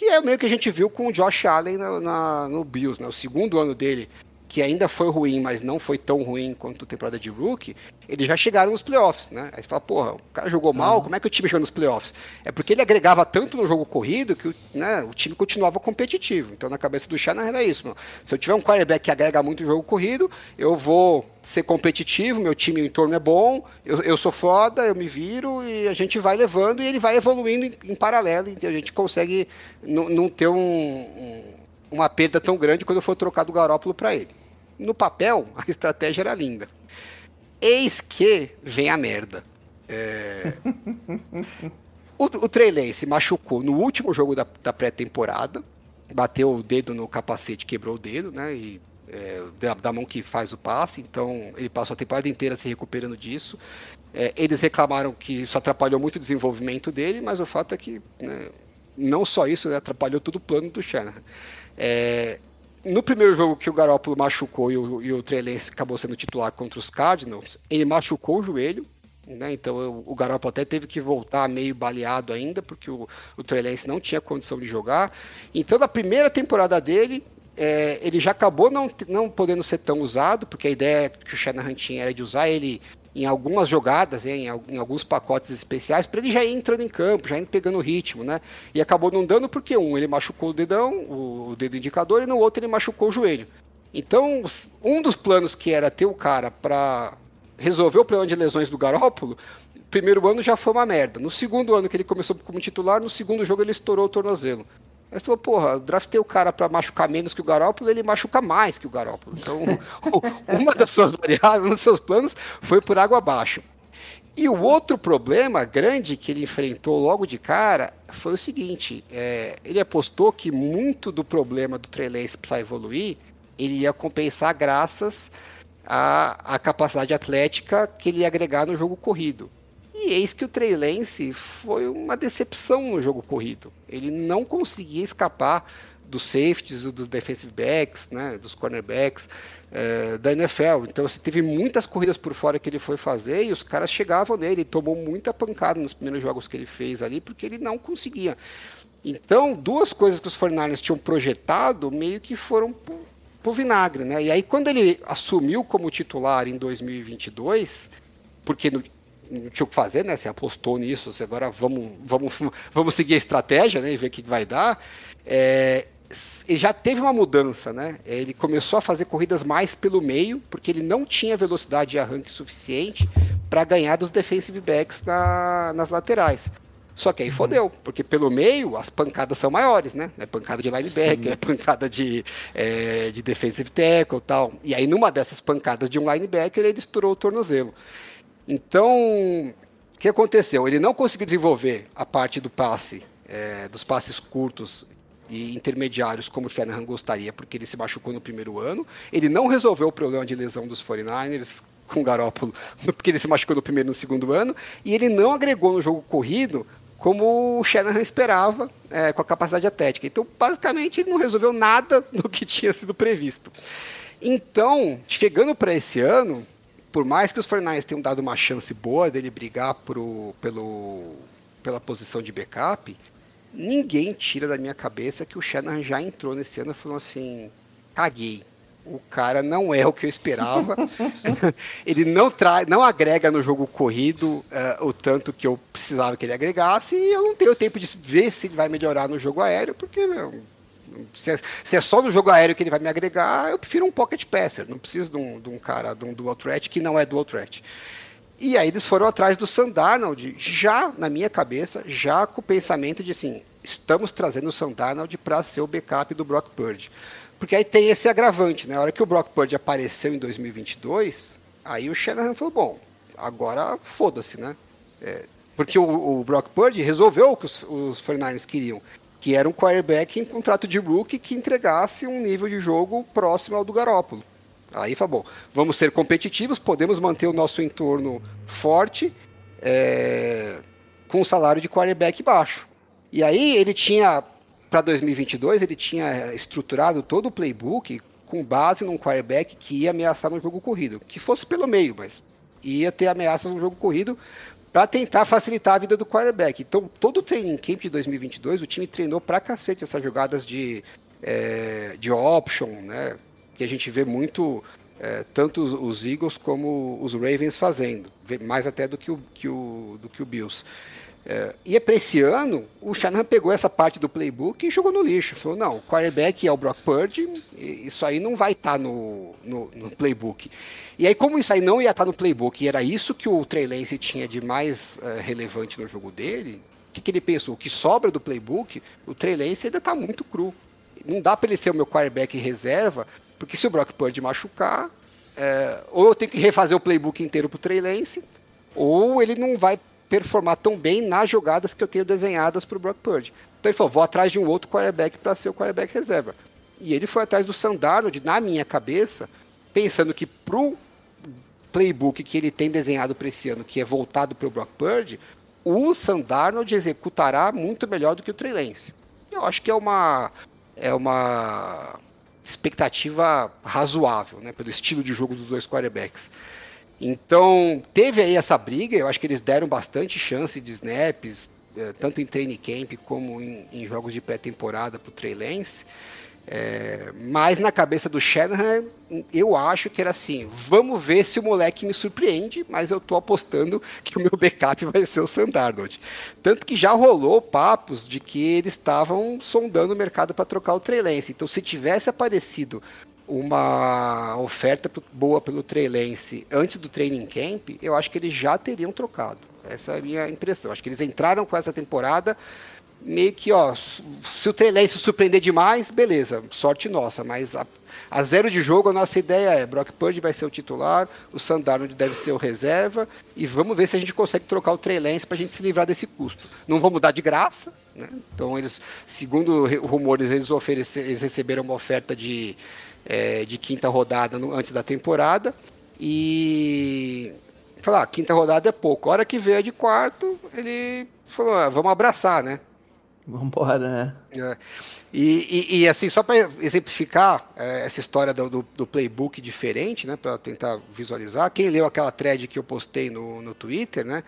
que é meio que a gente viu com o Josh Allen na, na, no Bills, né? O segundo ano dele que ainda foi ruim, mas não foi tão ruim quanto a temporada de rookie, eles já chegaram nos playoffs, né? Aí você fala, porra, o cara jogou mal, uhum. como é que o time chegou nos playoffs? É porque ele agregava tanto no jogo corrido que né, o time continuava competitivo. Então na cabeça do Shannon era isso, mano. Se eu tiver um quarterback que agrega muito no jogo corrido, eu vou ser competitivo, meu time em torno é bom, eu, eu sou foda, eu me viro e a gente vai levando e ele vai evoluindo em, em paralelo e a gente consegue não ter um, um, uma perda tão grande quando for trocar do Garópolo para ele. No papel, a estratégia era linda. Eis que vem a merda. É... (laughs) o, o se machucou no último jogo da, da pré-temporada, bateu o dedo no capacete, quebrou o dedo, né? E é, da, da, mão que faz o passe, então ele passou a temporada inteira se recuperando disso. É, eles reclamaram que isso atrapalhou muito o desenvolvimento dele, mas o fato é que né, não só isso, né, atrapalhou todo o plano do Shanahan. É, no primeiro jogo que o Garoppolo machucou e o, e o acabou sendo titular contra os Cardinals, ele machucou o joelho, né? Então o Garoppolo até teve que voltar meio baleado ainda, porque o, o Trey Lance não tinha condição de jogar. Então na primeira temporada dele, é, ele já acabou não, não podendo ser tão usado, porque a ideia que o Shanahan tinha era de usar ele em algumas jogadas, né, em, em, alguns pacotes especiais, para ele já ir entrando em campo, já ir pegando o ritmo, né? E acabou não dando porque um ele machucou o dedão, o, o dedo indicador, e no outro ele machucou o joelho. Então, um dos planos que era ter o cara para resolver o problema de lesões do Garópolo, primeiro ano já foi uma merda. No segundo ano que ele começou como titular, no segundo jogo ele estourou o tornozelo. Aí falou, porra, draftei o cara para machucar menos que o Garópolo, ele machuca mais que o Garópolo. Então, (laughs) uma das suas variáveis, um dos seus planos foi por água abaixo. E o outro problema grande que ele enfrentou logo de cara foi o seguinte: é, ele apostou que muito do problema do Trey Lance precisar evoluir, ele ia compensar graças à, à capacidade atlética que ele ia agregar no jogo corrido. E eis que o Trey Lance foi uma decepção no jogo corrido. Ele não conseguia escapar dos safeties, dos defensive backs, né, dos cornerbacks é, da NFL. Então você teve muitas corridas por fora que ele foi fazer e os caras chegavam nele. Ele tomou muita pancada nos primeiros jogos que ele fez ali porque ele não conseguia. Então, duas coisas que os 49ers tinham projetado meio que foram pro, pro vinagre, né? E aí quando ele assumiu como titular em 2022, porque no, não tinha o que fazer, né? Você apostou nisso, você agora vamos, vamos, vamos seguir a estratégia, né? E ver o que vai dar. É, ele já teve uma mudança, né? Ele começou a fazer corridas mais pelo meio, porque ele não tinha velocidade de arranque suficiente para ganhar dos defensive backs na, nas laterais. Só que aí fodeu, porque pelo meio as pancadas são maiores, né? É pancada de linebacker, é pancada de, é, de defensive tackle e tal. E aí numa dessas pancadas de um linebacker ele estourou o tornozelo. Então, o que aconteceu? Ele não conseguiu desenvolver a parte do passe, é, dos passes curtos e intermediários como o Shanahan gostaria, porque ele se machucou no primeiro ano. Ele não resolveu o problema de lesão dos 49ers (laughs) com o Garópolo, (laughs) porque ele se machucou no primeiro e no segundo ano, e ele não agregou no jogo corrido como o Shanahan esperava, é, com a capacidade atlética. Então, basicamente, ele não resolveu nada (laughs) do que tinha sido previsto. Então, chegando para esse ano, por mais que os 49 tenham dado uma chance boa dele brigar pro, pelo, pela posição de backup, ninguém tira da minha cabeça que o Shannon já entrou nesse ano e falou assim: caguei. O cara não é o que eu esperava. (laughs) ele não traz, não agrega no jogo corrido uh, o tanto que eu precisava que ele agregasse, e eu não tenho tempo de ver se ele vai melhorar no jogo aéreo, porque meu, se é, se é, só no jogo aéreo que ele vai me agregar, eu prefiro um pocket passer. Não preciso de um, de um cara, de um dual threat que não é dual threat. E aí eles foram atrás do Sandarnold, já na minha cabeça, já com o pensamento de assim, estamos trazendo o Sandarnold para ser o backup do Brock Purdy. Porque aí tem esse agravante, né? A hora que o Brock Purdy apareceu em 2022, aí o Shanahan falou, bom, agora foda-se, né? É, porque o, o, Brock Purdy resolveu o que os, os 49ers queriam, que era um quarterback em contrato de rookie que entregasse um nível de jogo próximo ao do Garópolo. Aí falou, bom, vamos ser competitivos, podemos manter o nosso entorno forte é, com o salário de quarterback baixo. E aí ele tinha, para 2022, ele tinha estruturado todo o playbook com base num quarterback que ia ameaçar no jogo corrido, que fosse pelo meio, mas ia ter ameaças no jogo corrido para tentar facilitar a vida do quarterback. Então, todo o training camp de 2022, o time treinou pra cacete essas jogadas de, é, de option, né? que a gente vê muito é, tanto os, os, Eagles como os Ravens fazendo, mais até do que o, que o, do que o Bills. É, e é para esse ano, o Shanahan pegou essa parte do playbook e jogou no lixo. Falou, não, o quarterback é o Brock Purdy, isso aí não vai estar tá no, no, no, playbook. E aí, como isso aí não ia estar tá no playbook, e era isso que o Trey Lance tinha de mais uh, relevante no jogo dele, o que, que, ele pensou? O que sobra do playbook, o Trey Lance ainda está muito cru. Não dá para ele ser o meu quarterback reserva, porque se o Brock Purdy machucar, é, ou eu tenho que refazer o playbook inteiro pro Trey Lance, ou ele não vai performar tão bem nas jogadas que eu tenho desenhadas para o Brock Purdy. Então ele falou, vou atrás de um outro quarterback para ser o quarterback reserva. E ele foi atrás do Sandarnold, na minha cabeça, pensando que pro playbook que ele tem desenhado para esse ano, que é voltado para o Brock Purdy, o Sandarnold executará muito melhor do que o Trey Lance. Eu acho que é uma é uma expectativa razoável, né, pelo estilo de jogo dos dois quarterbacks. Então, teve aí essa briga, eu acho que eles deram bastante chance de snaps, eh, tanto em training camp como em, em jogos de pré-temporada para o Trey Lance. É, mas na cabeça do Shanahan, eu acho que era assim: vamos ver se o moleque me surpreende, mas eu estou apostando que o meu backup vai ser o Sandarnold. Tanto que já rolou papos de que eles estavam sondando o mercado para trocar o Trey Lance. Então, se tivesse aparecido uma oferta boa pelo Trey Lance antes do training camp, eu acho que eles já teriam trocado. Essa é a minha impressão. Acho que eles entraram com essa temporada meio que, ó, se o Trey Lance surpreender demais, beleza, sorte nossa, mas a, a, zero de jogo a nossa ideia é Brock Purdy vai ser o titular, o Sandarnold deve ser o reserva e vamos ver se a gente consegue trocar o Trey Lance para a gente se livrar desse custo. Não vão mudar de graça, né? Então eles, segundo rumores, eles eles receberam uma oferta de, é, de quinta rodada no, antes da temporada e falar, ah, quinta rodada é pouco. A hora que veio de quarto, ele falou, ah, vamos abraçar, né? Vambora, né? É. E, e, e, assim, só para exemplificar é, essa história do, do, do, playbook diferente, né, para tentar visualizar, quem leu aquela thread que eu postei no, no Twitter, né,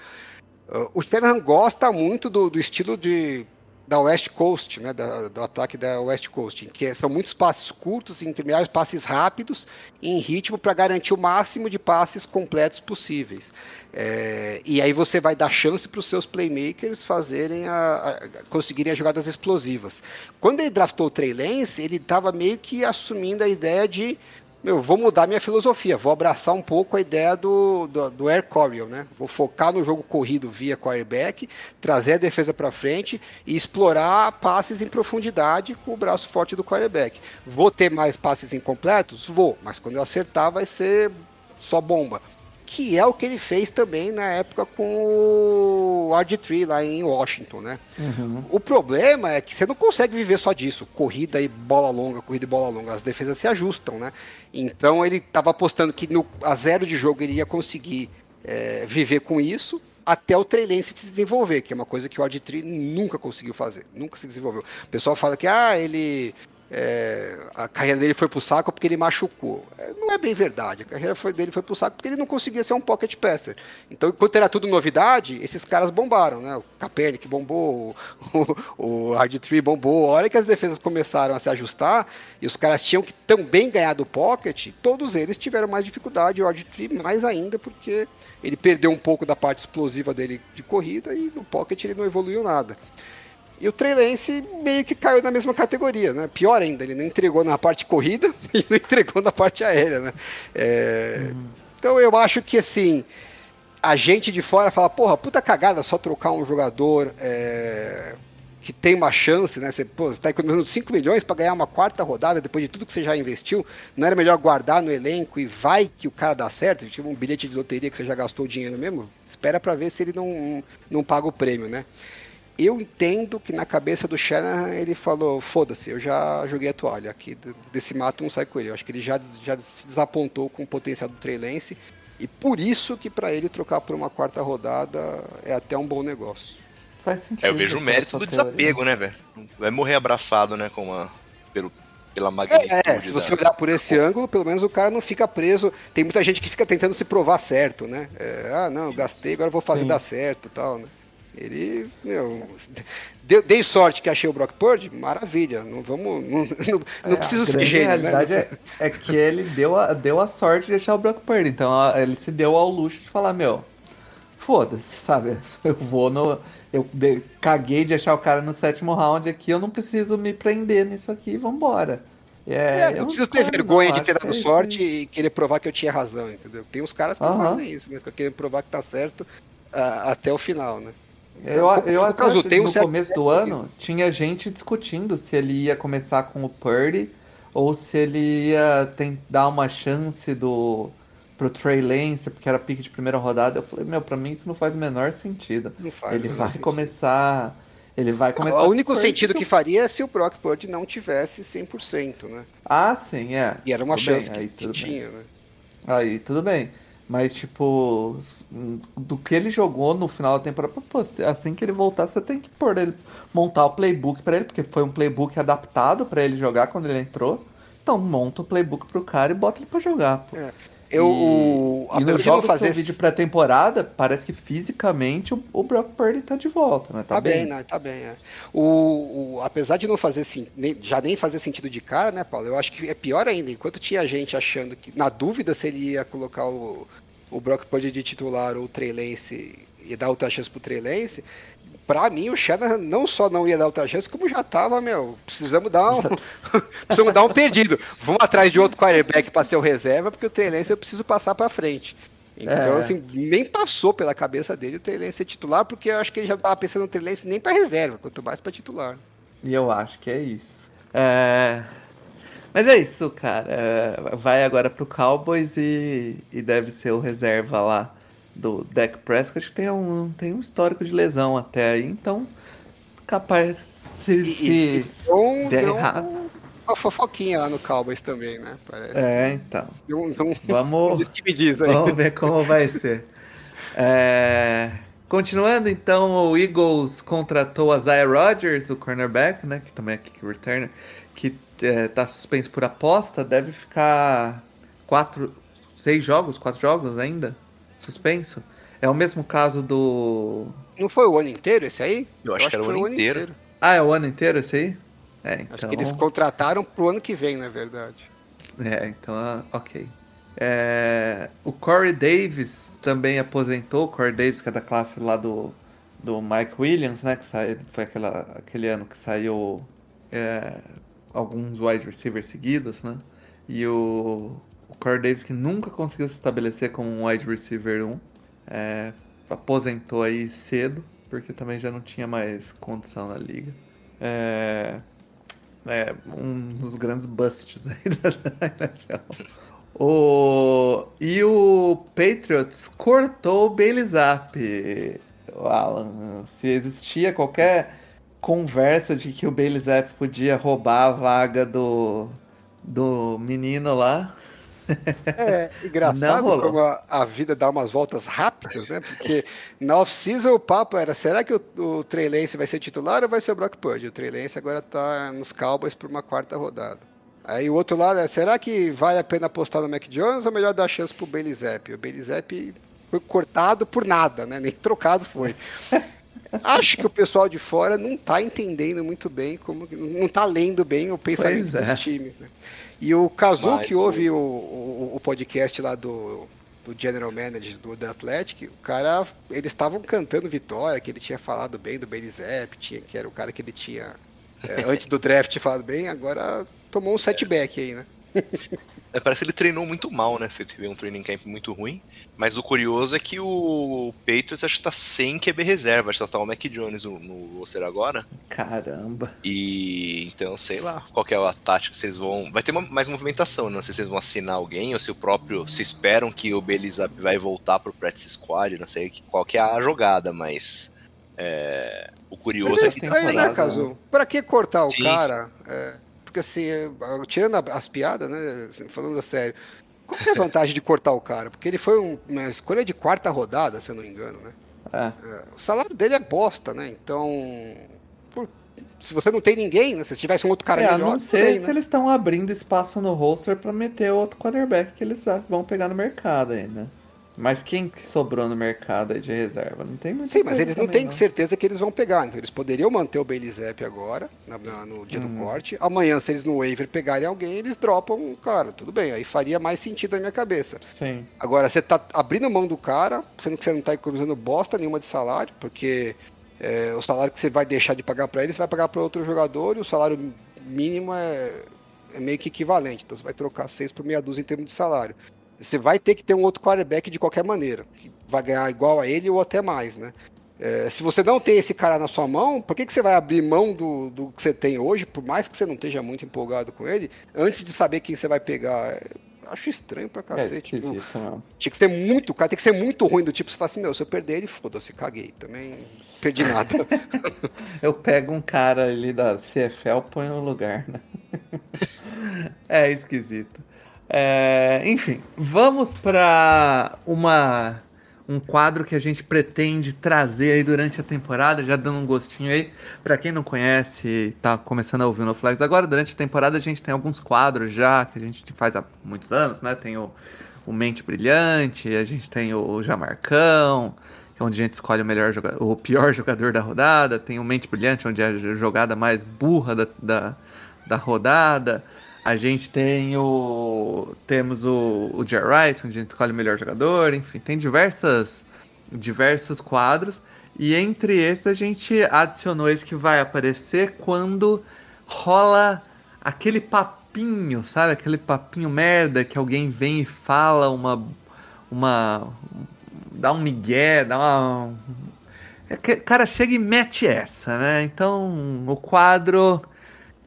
o Shanahan gosta muito do, do estilo de da West Coast, né, da, do ataque da West Coast, que são muitos passes curtos, intermediários, passes rápidos, em ritmo para garantir o máximo de passes completos possíveis. É, e aí você vai dar chance para os seus playmakers fazerem a, a, conseguirem as jogadas explosivas. Quando ele draftou o Trey Lance, ele estava meio que assumindo a ideia de meu, vou mudar minha filosofia, vou abraçar um pouco a ideia do, do, do Air Coryell, né? Vou focar no jogo corrido via quarterback, trazer a defesa para frente e explorar passes em profundidade com o braço forte do quarterback. Vou ter mais passes incompletos? Vou, mas quando eu acertar vai ser só bomba que é o que ele fez também na época com o RG3 lá em Washington, né? Uhum. O problema é que você não consegue viver só disso, corrida e bola longa, corrida e bola longa, as defesas se ajustam, né? Então ele estava apostando que no, a zero de jogo ele ia conseguir é, viver com isso, até o Trey se desenvolver, que é uma coisa que o RG3 nunca conseguiu fazer, nunca se desenvolveu. O pessoal fala que ah, ele é, a carreira dele foi pro saco porque ele machucou. É, não é bem verdade. A carreira foi, dele foi pro saco porque ele não conseguia ser um pocket passer. Então, enquanto era tudo novidade, esses caras bombaram, né? O Kaepernick bombou, o, o Hard bombou. A hora que as defesas começaram a se ajustar e os caras tinham que também ganhar do pocket, todos eles tiveram mais dificuldade. O Hard mais ainda porque ele perdeu um pouco da parte explosiva dele de corrida e no pocket ele não evoluiu nada. E o Trey Lance meio que caiu na mesma categoria, né? Pior ainda, ele não entregou na parte corrida (laughs) e não entregou na parte aérea, né? É... Uhum. Então eu acho que assim, a gente de fora fala, porra, puta cagada só trocar um jogador é... que tem uma chance, né? Você pô, tá economizando 5 milhões para ganhar uma quarta rodada depois de tudo que você já investiu. Não era melhor guardar no elenco e vai que o cara dá certo? Tipo um bilhete de loteria que você já gastou o dinheiro mesmo? Espera para ver se ele não, não paga o prêmio, né? Eu entendo que na cabeça do Shanahan ele falou: foda-se, eu já joguei a toalha aqui, desse mato não sai com ele. Eu acho que ele já, já se desapontou com o potencial do Trey Lance, e por isso que para ele trocar por uma quarta rodada é até um bom negócio. Faz sentido. É, eu vejo o mérito do desapego, né, velho? Vai morrer abraçado, né, com a, pelo, pela magnitude. É, se você olhar por esse ângulo, pelo menos o cara não fica preso. Tem muita gente que fica tentando se provar certo, né? É, ah, não, gastei, agora vou fazer Sim. dar certo e tal, né? Ele, meu, deu, dei sorte que achei o Brock Purdy, maravilha. Não vamos, não, não, não É, preciso a ser gênio, realidade né? é, é que ele deu a, deu a sorte de achar o Brock Purdy. Então a- ele se deu ao luxo de falar, meu, foda-se, sabe? (laughs) Eu vou no. Eu de- caguei de achar o cara no sétimo round aqui, eu não preciso me prender nisso aqui, vambora. É, É, eu não preciso ter vergonha não, de ter dado é sorte e querer provar que eu tinha razão, entendeu? Tem uns caras que Aham. fazem isso, né? Ficam querendo provar que tá certo ah, até o final, né? Eu, Então, eu no até caso, que tem no certo começo do ano tinha gente discutindo se ele ia começar com o Purdy ou se ele ia dar uma chance do pro Trey Lance, porque era pique de primeira rodada. Eu falei, meu, pra mim isso não faz o menor sentido. Não faz ele vai sentido. começar. Ele vai começar. o único sentido que faria é se o Brock Purdy não tivesse 100%, né? Ah, sim, é. E era uma Tudo chance bem, aí que, que tudo bem. tinha, né? Aí tudo bem. Mas, tipo, do que ele jogou no final da temporada, pô, assim que ele voltar, você tem que pôr ele, montar o playbook pra ele, porque foi um playbook adaptado pra ele jogar quando ele entrou. Então monta o playbook pro cara e bota ele pra jogar. Pô. Eu, e, o, e nos jogos fazer de pré-temporada, parece que fisicamente o, o Brock Purdy tá de volta, né? Tá, bem, né? Tá bem, é. O, o- apesar de não fazer nem- já nem fazer sentido de cara, né, Paulo? Eu acho que é pior ainda. Enquanto tinha gente achando que, na dúvida se ele ia colocar o, o Brock Purdy de titular ou o Trey Lance e dar outra chance pro Trey Lance, pra mim o Shanahan não só não ia dar outra chance, como já tava, meu, precisamos dar um, (laughs) precisamos dar um perdido. Vamos atrás de outro quarterback pra ser o reserva, porque o Trey Lance eu preciso passar pra frente. Então, É. assim, nem passou pela cabeça dele o Trey Lance ser titular, porque eu acho que ele já tava pensando no Trey Lance nem pra reserva, quanto mais pra titular. E eu acho que é isso. É... Mas é isso, cara. É, Vai agora pro Cowboys e, e deve ser o reserva lá do Dak Prescott, que tem um, tem um histórico de lesão até aí, então capaz se, E, se e deu, der deu errado. uma fofoquinha lá no Cowboys também, né? Parece. É, então. Deu um, deu Vamos, diz que me diz aí. vamos ver como vai ser. É, Continuando, então, o Eagles contratou a Zaya Rogers, o cornerback, né? Que também é kick returner, que é, tá suspenso por aposta, deve ficar quatro, seis jogos, quatro jogos ainda suspenso. É o mesmo caso do. Não foi o ano inteiro esse aí? Eu acho que era o ano inteiro. Ah, é o ano inteiro esse aí? É, Acho então. que eles contrataram pro ano que vem, na verdade. É, então, ah, ok. É, o Corey Davis também aposentou. O Corey Davis, que é da classe lá do, do Mike Williams, né? Que saiu, foi aquela, aquele ano que saiu é, alguns wide receivers seguidos, né? E o, o Corey Davis, que nunca conseguiu se estabelecer como um wide receiver 1, é, aposentou aí cedo, porque também já não tinha mais condição na liga. É, é um dos grandes busts aí (laughs) da. O... E o Patriots cortou o Bailey Zapp, Alan. Se existia qualquer conversa de que o Bailey Zapp podia roubar a vaga do, do menino lá. É, (laughs) engraçado como a, a vida dá umas voltas rápidas, né? Porque na off-season o papo era, será que o, o Trey Lance vai ser titular ou vai ser o Brock Purdy? O Trey Lance agora tá nos Cowboys por uma quarta rodada. Aí o outro lado é, será que vale a pena apostar no Mac Jones ou melhor dar chance pro Bailey Zapp? O Bailey Zapp foi cortado por nada, né? Nem trocado foi. (laughs) Acho que o pessoal de fora não tá entendendo muito bem, como não tá lendo bem o pensamento Pois é. dos times, né? E o Kazu, Mas que ouve o, o, o podcast lá do, do General Manager do The Athletic, o cara, eles estavam cantando vitória, que ele tinha falado bem do Zapp, tinha, que era o cara que ele tinha, é, antes do draft, falado bem, agora tomou um setback aí, né? (laughs) É, parece que ele treinou muito mal, né? Fez um training camp muito ruim. Mas o curioso é que o Patriots acho que tá sem QB reserva. Acho que só tá o Mac Jones no, no roster agora. Caramba. E então, sei lá, qual que é a tática que vocês vão. Vai ter uma- mais movimentação, né? não sei se vocês vão assinar alguém ou se o próprio. Se esperam que o Belizap vai voltar pro practice squad, não sei que- qual que é a jogada, mas. é, o curioso Mas é é que estranho, temporada, né, Kazu? Pra que cortar o Sim, cara? É, porque assim, é, tirando as piadas, né, assim, falando a sério, qual é a vantagem de cortar o cara? Porque ele foi um- uma escolha de quarta rodada, se eu não me engano, né? É. É, o salário dele é bosta, né? Então, por- se você não tem ninguém, né? Se tivesse um outro cara É, a melhor, não ser bem, se né? eles estão abrindo espaço no roster pra meter outro quarterback que eles vão pegar no mercado aí, né? Mas quem que sobrou no mercado de reserva? Não tem muito. Sim, mas eles não têm certeza que eles vão pegar. Então eles poderiam manter o Zapp agora, na, na, no dia Uhum. do corte. Amanhã, se eles no waiver pegarem alguém, eles dropam, cara, tudo bem. Aí faria mais sentido na minha cabeça. Sim. Agora, você tá abrindo mão do cara, sendo que você não tá economizando bosta nenhuma de salário, porque é, o salário que você vai deixar de pagar pra ele, você vai pagar pra outro jogador e o salário mínimo é, é meio que equivalente. Então você vai trocar seis por meia dúzia em termos de salário. Você vai ter que ter um outro quarterback de qualquer maneira, que vai ganhar igual a ele ou até mais, né? É, se você não tem esse cara na sua mão, por que, que você vai abrir mão do, do que você tem hoje, por mais que você não esteja muito empolgado com ele, antes de saber quem você vai pegar? É, Acho estranho pra É cacete. tipo, esquisito mesmo. tinha que ser muito, cara, tem que ser muito ruim do tipo, você fala assim, meu, se eu perder ele, foda-se, caguei. Também perdi nada. (laughs) Eu pego um cara ali da CFL, ponho no lugar, né? (laughs) é esquisito. É, enfim, vamos para uma um quadro que a gente pretende trazer aí durante a temporada, já dando um gostinho aí. Pra quem não conhece, tá começando a ouvir o No Flags agora, durante a temporada a gente tem alguns quadros já que a gente faz há muitos anos, né? Tem o, o Mente Brilhante, a gente tem o Jamarcão, que é onde a gente escolhe o melhor joga- o pior jogador da rodada, tem o Mente Brilhante, onde é a jogada mais burra da, da, da rodada. A gente tem o. Temos o, o Jerry Rice, onde a gente escolhe o melhor jogador, enfim, tem diversas, diversos quadros. E entre esses a gente adicionou esse que vai aparecer quando rola aquele papinho, sabe? Aquele papinho merda que alguém vem e fala uma. uma dá um migué, dá uma. É que- Cara, chega e mete essa, né? Então o quadro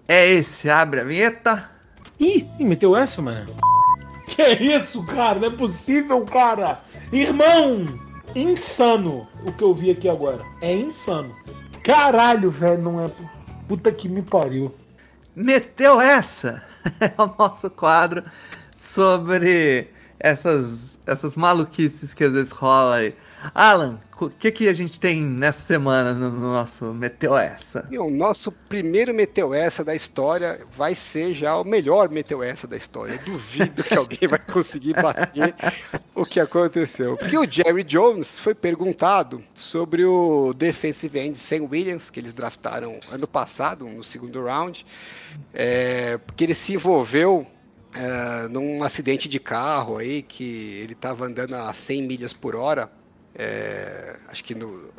é esse. Abre a vinheta. Ih, meteu essa, mano? Que isso, cara? Não é possível, cara! Irmão! Insano o que eu vi aqui agora. É insano. Caralho, velho, não é. Puta que me pariu. Meteu essa! (laughs) É o nosso quadro sobre essas, essas maluquices que às vezes rola aí. Alan, o que, que a gente tem nessa semana no, no nosso Meteu essa? e o nosso primeiro Meteu essa da história vai ser já o melhor Meteu essa da história. Eu duvido que alguém vai conseguir bater o que aconteceu. Porque o Jerry Jones foi perguntado sobre o defensive end Sam Williams, que eles draftaram ano passado, no segundo round, é, porque ele se envolveu é, num acidente de carro aí, que ele estava andando a 100 milhas por hora. É, acho que no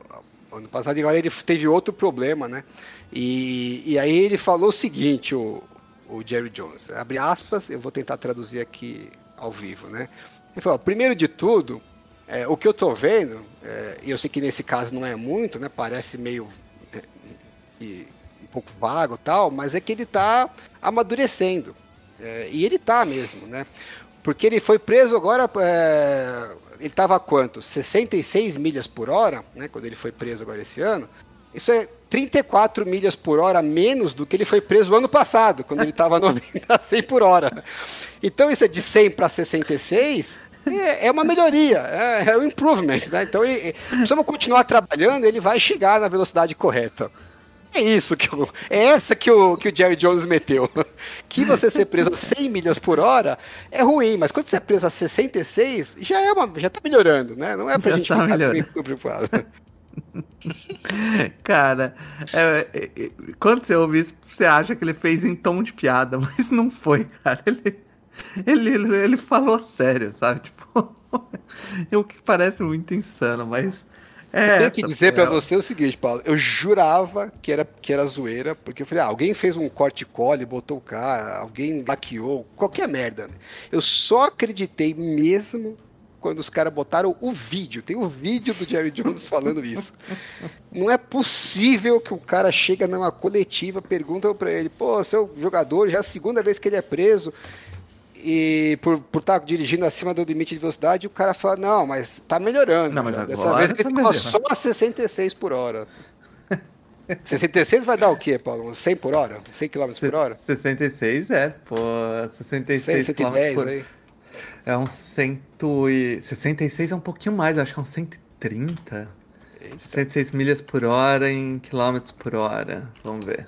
ano passado, agora ele teve outro problema, né? E, e aí ele falou o seguinte, o, o Jerry Jones, abre aspas, eu vou tentar traduzir aqui ao vivo, né? Ele falou, primeiro de tudo, é, o que eu tô vendo, é, eu sei que nesse caso não é muito, né? Parece meio é, e um pouco vago tal, mas é que ele tá amadurecendo. É, e ele tá mesmo, né? Porque ele foi preso agora. é, ele tava a quanto? 66 milhas por hora, né? Quando ele foi preso agora esse ano. Isso é 34 milhas por hora menos do que ele foi preso ano passado, quando ele estava 90 (laughs) a 100 por hora. Então isso é de 100 para 66 é, uma melhoria, é, é um improvement, né? Então ele, precisamos continuar trabalhando, ele vai chegar na velocidade correta. É isso que eu, é essa que o, que o Jerry Jones meteu. (laughs) Que você ser preso a 100 milhas por hora é ruim, mas quando você é preso a 66, já é uma, já tá melhorando, né? Não é pra Já gente tá ficar melhorando. preocupado. (laughs) Cara, é, é, é, quando você ouve isso, você acha que ele fez em tom de piada, (laughs) mas não foi, cara. Ele, ele, ele, falou sério, sabe? Tipo, o que parece muito insano, mas. É Eu tenho que dizer pô, pra você o seguinte, Paulo. Eu jurava que era, que era zoeira, porque eu falei, ah, alguém fez um corte cole, botou o cara, alguém laqueou, qualquer merda. Eu só acreditei mesmo quando os caras botaram o vídeo. Tem o vídeo do Jerry Jones falando isso. Não é possível que o cara chega numa coletiva, pergunta pra ele, pô, seu jogador, já é a segunda vez que ele é preso. E por estar dirigindo acima do limite de velocidade, o cara fala, não, mas tá melhorando. Não, mas Dessa vez ele tá tava melhorando. só a 66 por hora. (laughs) 66 vai dar o quê, Paulo? 100 por hora? 100 km por hora? 66 é, pô. 66 100, km 110 por aí. É um 100 e... 66 é um pouquinho mais, acho que é um 130. 106 milhas por hora em quilômetros por hora. Vamos ver.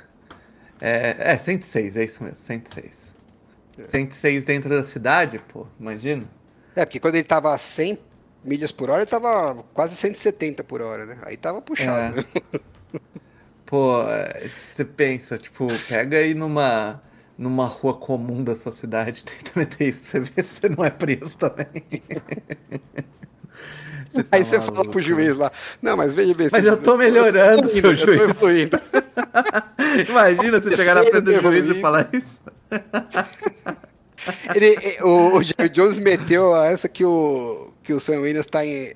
É, é 106, é isso mesmo, 106. 106 dentro da cidade, pô, imagina. É, porque quando ele tava a 100 milhas por hora, ele tava quase 170 por hora, né? Aí tava puxado. É. Pô, você pensa, tipo, pega aí numa, numa rua comum da sua cidade, (laughs) tenta meter isso pra você ver se você não é preso também. (laughs) Você tá Aí você fala pro juiz lá, não, mas veja bem... Mas eu tô melhorando, eu tô seu evoluindo, eu tô juiz. evoluindo. (laughs) Imagina você chegar na frente do juiz e falar isso. (laughs) Ele, o, o Jerry Jones meteu essa que o, que o Sam Williams tá em,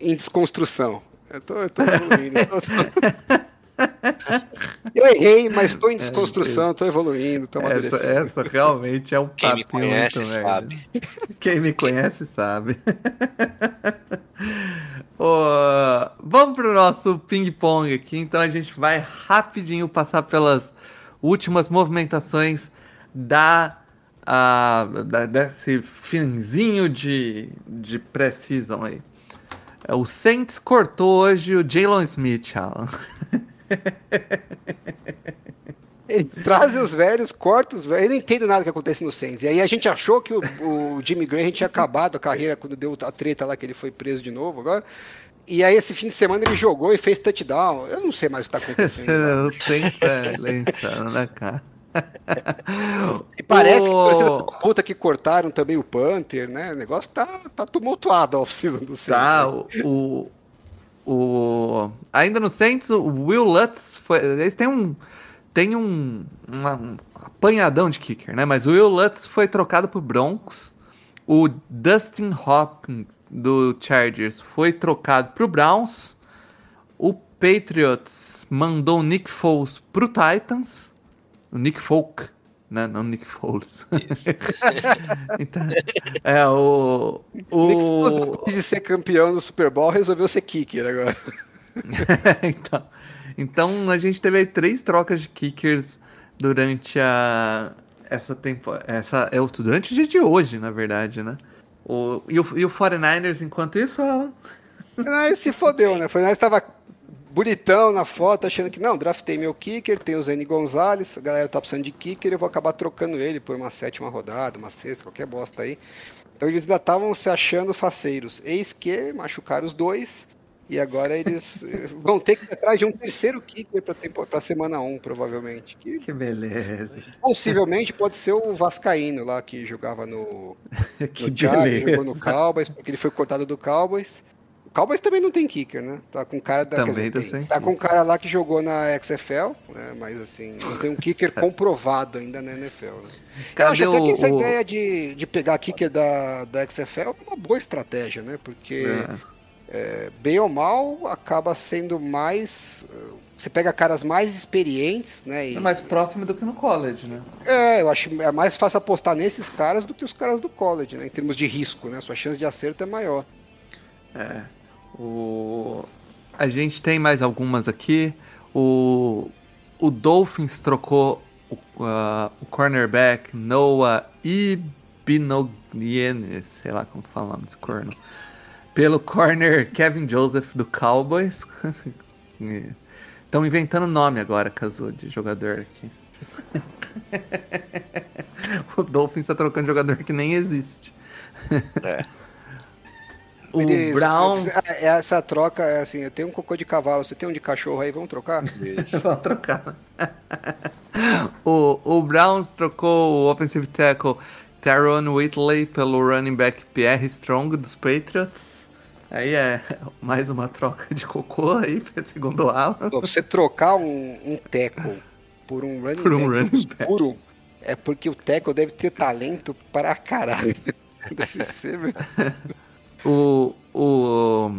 em desconstrução. Eu tô, eu tô evoluindo. Eu, tô- Eu errei, mas tô em (laughs) desconstrução, tô evoluindo, tô Essa, essa realmente é um Quem me conhece sabe. Quem me conhece sabe. Vamos pro nosso ping-pong aqui. Então a gente vai rapidinho passar pelas últimas movimentações da, ah, da- desse finzinho de, de pré-season aí. É, O Saints cortou hoje o Jalen Smith, Alan. (laughs) Eles (laughs) trazem os velhos, cortam os velhos. Eu não entendo nada que acontece no Saints. E aí a gente achou que o, o Jimmy Graham tinha acabado a carreira quando deu a treta lá que ele foi preso de novo agora. E aí esse fim de semana ele jogou e fez touchdown. Eu não sei mais o que tá acontecendo. lá. (laughs) o Saints é insano, né, cara? E parece que torcida da puta que cortaram também o Panther, né? O negócio tá, tá tumultuado a off-season do Saints. Tá, né? o, o, o- Ainda no Saints, o Will Lutz foi. Eles têm um. Tem um, uma- um apanhadão de kicker, né? Mas o Will Lutz foi trocado pro Broncos. O Dustin Hopkins do Chargers foi trocado pro Browns. O Patriots mandou o Nick Foles pro Titans. O Nick Folk, né? Não Nick Foles. (laughs) então, é o. Nick o... Foles, depois de ser campeão do Super Bowl, resolveu ser kicker agora. (laughs) então, então a gente teve três trocas de kickers durante a essa temporada, essa é o durante o dia de hoje, na verdade, né? O, e, o, e o 49ers, enquanto isso, ela Aí se fodeu, né? Foi nós tava bonitão na foto, achando que não, draftei meu kicker, tem o Zane Gonzalez, a galera tá precisando de kicker, eu vou acabar trocando ele por uma sétima rodada, uma sexta, qualquer bosta aí. Então eles ainda estavam se achando faceiros. Eis que machucaram os dois. E agora eles (laughs) eh, vão ter que ir atrás de um terceiro kicker tempo, pra semana 1, provavelmente. Que que beleza. possivelmente pode ser o Vascaíno lá que jogava no, (laughs) que no beleza. jogou no Cowboys, porque ele foi cortado do Cowboys. O Cowboys também não tem kicker, né? Tá com cara da, Também tá dizer, tem- tá com um cara lá que jogou na XFL, né? Mas assim, não tem um kicker (laughs) comprovado ainda na NFL, né? Eu Cadê acho até que o, essa o- ideia de, de pegar kicker da, da XFL é uma boa estratégia, né? Porque É. é, bem ou mal acaba sendo mais. Você pega caras mais experientes, né? e- É mais próximo do que no college, né? é, eu acho é mais fácil apostar nesses caras do que os caras do college, né? Em termos de risco, né? Sua chance de acerto é maior. É. O... A gente tem mais algumas aqui. O, o Dolphins trocou o, ah, o cornerback Noah Ibinogliene, sei lá como fala o nome desse corno, pelo corner Kevin Joseph do Cowboys. (laughs) Estão inventando nome agora, Kazu, de jogador aqui. (laughs) o Dolphins tá trocando jogador que nem existe. É. (laughs) O Eles- Browns. é, Essa troca é assim: eu tenho um cocô de cavalo, você tem um de cachorro aí, vamos trocar? Vamos trocar. o, o Browns trocou o offensive tackle Taron Whitley pelo running back Pierre Strong dos Patriots. Aí é mais uma troca de cocô aí, segundo o Alan. Você trocar um, um tackle por um running Por um back running back. obscuro é porque o tackle deve ter talento para caralho. (laughs) Deve ser. O, o,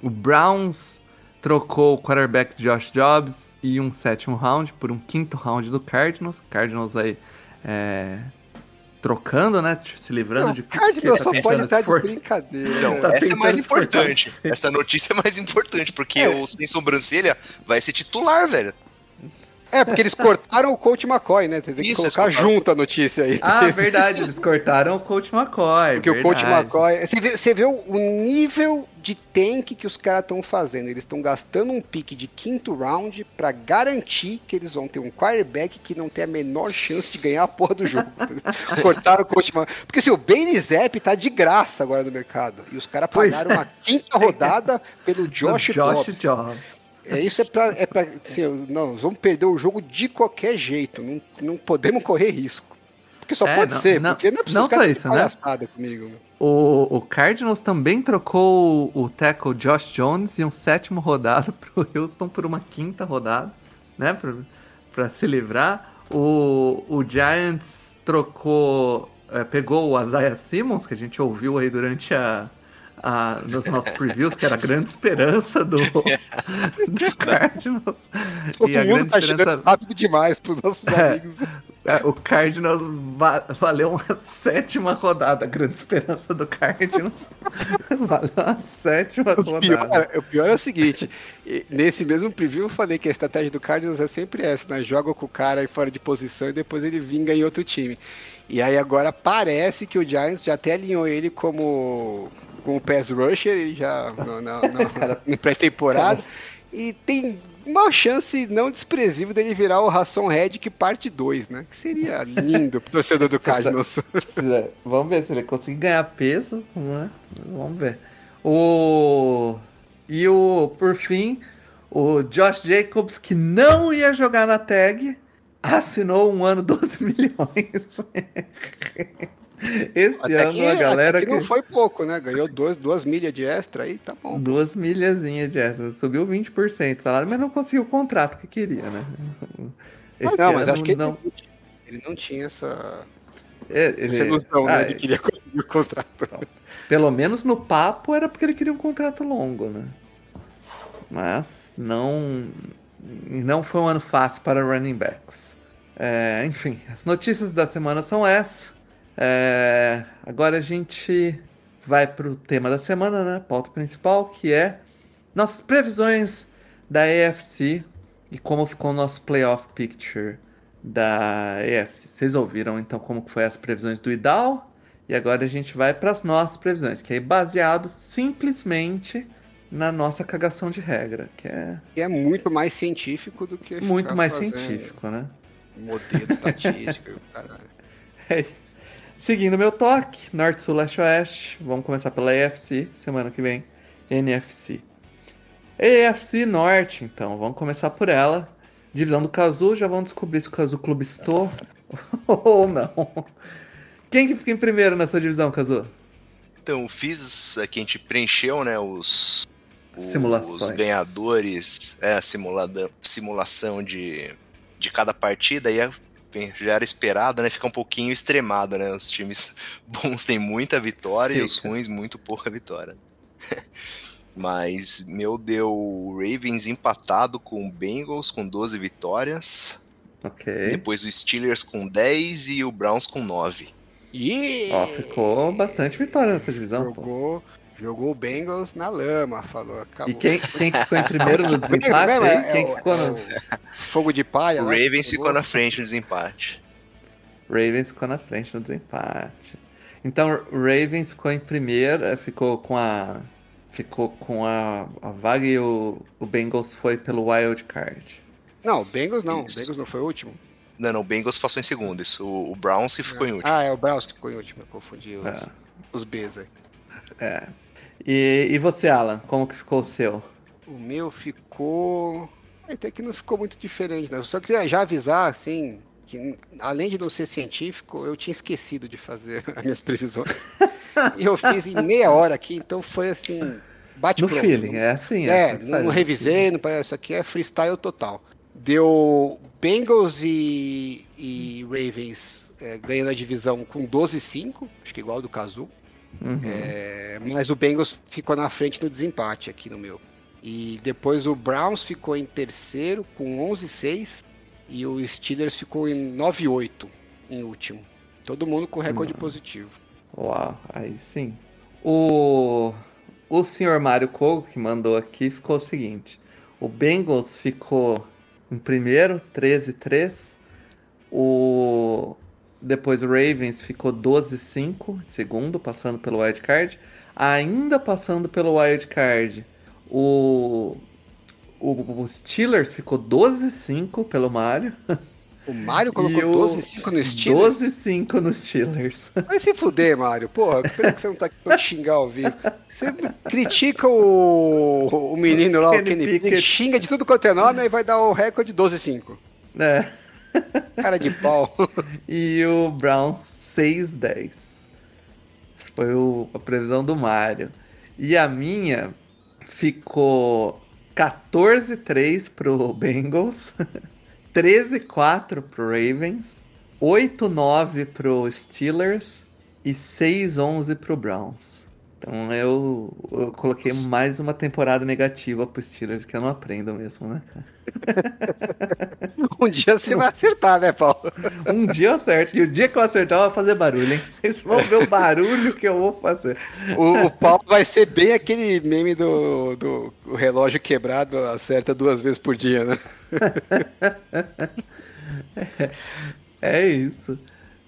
o Browns trocou o quarterback Josh Jobs e um sétimo round por um quinto round do Cardinals. Cardinals aí é, trocando, né? Se livrando Não, de porque tá só pode estar de brincadeira. Não, Tá essa é mais importante. Essa notícia é mais importante, porque É. o sem sobrancelha vai ser titular, velho. É, porque eles cortaram o Coach McCoy, né? Tem que Isso, colocar junto a notícia aí. Ah, verdade, eles cortaram o Coach McCoy. Porque o Coach verdade. McCoy. Você vê, você vê o, o nível de tank que os caras estão fazendo. Eles estão gastando um pique de quinto round pra garantir que eles vão ter um quarterback que não tem a menor chance de ganhar a porra do jogo. (laughs) Cortaram o Coach McCoy. Porque assim, o Bailey Zapp tá de graça agora no mercado. E os caras pagaram é. uma quinta rodada pelo Josh, Josh Dobbs. Jobs. É, isso é pra. É pra assim, não, nós vamos perder o jogo de qualquer jeito. Não, não podemos correr risco. Porque só É, pode não- ser, não- porque não é não só isso, né? comigo. O, o Cardinals também trocou o, o tackle Josh Jones e um sétimo rodado (laughs) pro Houston por uma quinta rodada, né? Pra, pra se livrar. O, o Giants trocou. é, pegou o Isaiah Simmons, que a gente ouviu aí durante a. a- nos nossos previews, que era a grande esperança do, (laughs) do Cardinals. Todo E a mundo grande tá esperança rápido demais pros nossos É. amigos. é, O Cardinals va- valeu uma sétima rodada. A grande esperança do Cardinals (laughs) valeu uma sétima O pior, rodada. o pior é o seguinte: nesse mesmo preview eu falei que a estratégia do Cardinals é sempre essa, né? Joga com o cara aí fora de posição e depois ele vinga em outro time. E aí agora parece que o Giants já até alinhou ele como, como pass rusher, ele já no, no- (laughs) no pré-temporada. E tem uma chance não desprezível dele virar o Ração Red parte 2, né? Que seria lindo pro torcedor do (laughs) Cardinals. Vamos ver se ele conseguir ganhar peso. né? Vamos ver. O. E o, por fim, o Josh Jacobs, que não ia jogar na tag, assinou um ano 12 (laughs) milhões. (laughs) Esse Até ano que, a galera que que. não foi pouco, né? Ganhou dois, duas milhas de extra aí, tá bom. Duas milhazinhas de extra. Subiu 20% o salário, mas não conseguiu o contrato que queria, né? Ah, não, mas acho que não. ele, não tinha essa, É, ele- essa ilusão, Ah, né? De que ele ia conseguir o contrato. Pelo menos no papo era porque ele queria um contrato longo, né? Mas não. Não foi um ano fácil para running backs. É, enfim, as notícias da semana são essas. É, agora a gente vai pro tema da semana, né? Pauta principal, que é nossas previsões da AFC e como ficou o nosso playoff picture da AFC. Vocês ouviram então como que foi as previsões do Idal? E agora a gente vai para as nossas previsões, que é baseado simplesmente na nossa cagação de regra, que é E é muito mais científico do que. muito mais científico, né? Modelo estatístico, o (laughs) caralho. É isso. Seguindo meu toque, Norte, Sul, Leste, Oeste. Vamos começar pela AFC, semana que vem, NFC. AFC Norte, então, vamos começar por ela. Divisão do Kazu, já vamos descobrir se o Kazu clubistou (laughs) ou não. Quem que fica em primeiro nessa divisão, Kazu? Então, fiz aqui, a gente preencheu, né, os, os Simulações. ganhadores, é, a simulada, simulação de, de cada partida, e é- bem, já era esperado, né, fica um pouquinho extremado, né, os times (laughs) bons têm muita vitória e os ruins muito pouca vitória. (laughs) Mas, meu deu o Ravens empatado com o Bengals com 12 vitórias, Ok. depois o Steelers com 10 e o Browns com 9. E Ó, ficou bastante vitória nessa divisão, pô. Jogou, o Bengals na lama, falou. Acabou. E quem, quem que ficou em primeiro no (laughs) desempate é- Quem é ficou é no... Fogo de palha. O lá, Ravens ficou na frente no desempate. Ravens ficou na frente no desempate. Então, o Ravens ficou em primeiro, ficou com a ficou com a, a vaga e o, o Bengals foi pelo wild card. Não, o Bengals não. Isso. O Bengals não foi o último. Não, não, o Bengals passou em segundo. Isso, o, o Browns que ficou em último. Ah, é o Browns que ficou em último. Eu confundi os, É. os Bs aí. É. E, e você, Alan, como que ficou o seu? O meu ficou. Até que não ficou muito diferente, né? Eu só queria já avisar, assim, que além de não ser científico, eu tinha esquecido de fazer (laughs) as minhas previsões. e eu fiz em meia hora aqui, então foi assim. Bate No pronto. feeling, é assim. É, assim que não faz. revisei, não parece, isso aqui é freestyle total. Deu Bengals e, e Ravens é, ganhando a divisão com 12-5, acho que igual ao do Kazu. Uhum. É, mas o Bengals ficou na frente no desempate aqui no meu. E depois o Browns ficou em terceiro com 11-6 e o Steelers ficou em 9-8 em último. Todo mundo com recorde positivo. Uau, aí sim. O, o senhor Mário Kogo, que mandou aqui, ficou o seguinte: o Bengals ficou em primeiro, 13-3. O depois o Ravens ficou 12-5 em segundo, passando pelo wild card. Ainda passando pelo wild card, o o, Steelers ficou 12-5 pelo Mario. O Mario colocou (laughs) 12-5 no Steelers? 12-5 no Steelers. (laughs) Vai se fuder, Mario. Porra, pena que você não tá aqui pra xingar ao vivo. Você critica o, o menino lá, o Kenny Pickett, xinga de tudo quanto é nome, aí vai dar o recorde 12-5. É. Cara de pau. (laughs) E o Browns 6-10. Essa foi o, a previsão do Mario. E a minha ficou 14-3 pro Bengals, (laughs) 13-4 pro Ravens, 8-9 pro Steelers e 6-11 pro Browns. Então eu, eu coloquei mais uma temporada negativa pro Steelers que eu não aprendo mesmo, né, cara? (laughs) um dia você vai acertar, né, Paulo? (laughs) Um dia eu acerto. E o dia que eu acertar, eu vou fazer barulho, hein? Vocês vão ver o barulho que eu vou fazer. O, o (laughs) Paulo vai ser bem aquele meme do, do relógio quebrado, acerta duas vezes por dia, né? é, é isso.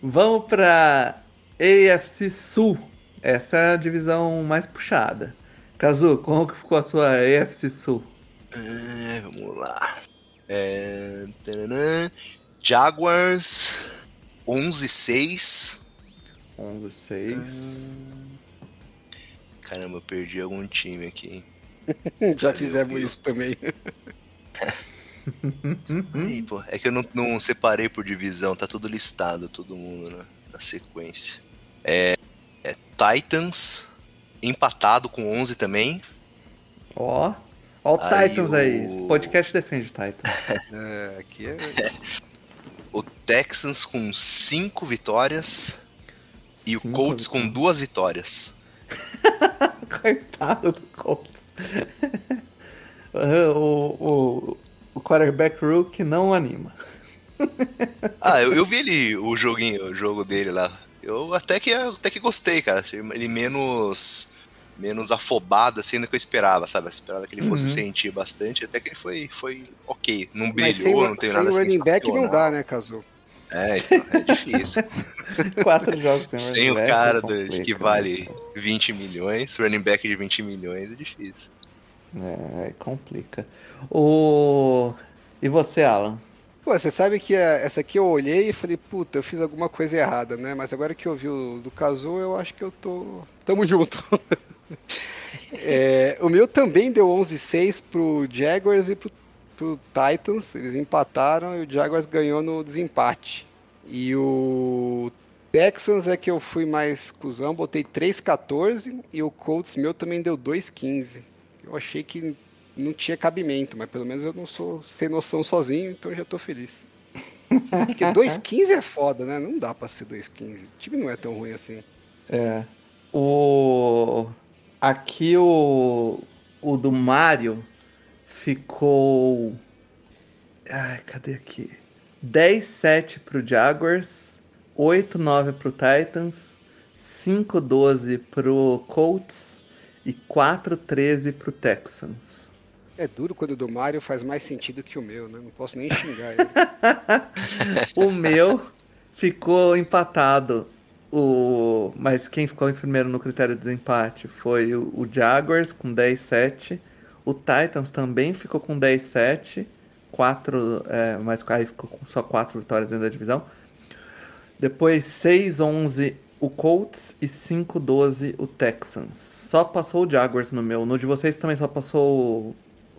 Vamos pra AFC Sul. Essa é a divisão mais puxada. Kazu, como que ficou a sua AFC Sul? É, vamos lá. É... Jaguars 11-6. 11-6. Caramba, eu perdi algum time aqui. (laughs) Já fizemos isso também. (laughs) Aí, pô, é que eu não, não, separei por divisão, tá tudo listado, todo mundo na, na sequência. É, Titans, empatado com 11 também. Ó, oh, ó o aí Titans o... aí. Esse podcast defende o Titans. (laughs) é, aqui é... (laughs) o Texans com 5 vitórias e cinco o Colts vitórias. com duas vitórias. (laughs) Coitado do Colts. o, o, o quarterback Rook não anima. ah, eu, eu vi ele, o joguinho, o jogo dele lá. Eu até que, até que gostei, cara. Achei ele menos menos afobado assim do que eu esperava, sabe? Eu esperava que ele fosse uhum. sentir bastante, até que ele foi, foi ok. Não brilhou, sem, não tem nada sem running back não dá, né, Caso? É, então, é difícil. (laughs) Quatro jogos sem, sem o cara é que vale 20 milhões, running back de 20 milhões é difícil. É, complica. O... E você, Alan? Pô, você sabe que essa aqui eu olhei e falei, puta, eu fiz alguma coisa errada, né? Mas agora que eu vi o do Kazu, eu acho que eu tô. Tamo (laughs) junto. é, o meu também deu 11-6 pro Jaguars e pro, pro Titans. Eles empataram e o Jaguars ganhou no desempate. E o Texans é que eu fui mais cuzão, botei 3-14 e o Colts meu também deu 2-15. Eu achei que não tinha cabimento, mas pelo menos eu não sou sem noção sozinho, então já tô feliz. (laughs) Porque 2,15 é foda, né? Não dá pra ser 2,15. O time não é tão ruim assim. É. O. Aqui o. O do Mario ficou. Ai, cadê aqui? 10-7 pro Jaguars, 8-9 pro Titans, 5-12 pro Colts e 4-13 pro Texans. É duro quando o do Mario faz mais sentido que o meu, né? Não posso nem xingar ele. (laughs) o meu ficou empatado. O... Mas quem ficou em primeiro no critério de desempate foi o, Jaguars com 10-7. O Titans também ficou com 10-7. Quatro, é, mas aí ficou com só quatro vitórias dentro da divisão. Depois 6-11 o Colts e 5-12 o Texans. Só passou o Jaguars no meu. No de vocês também só passou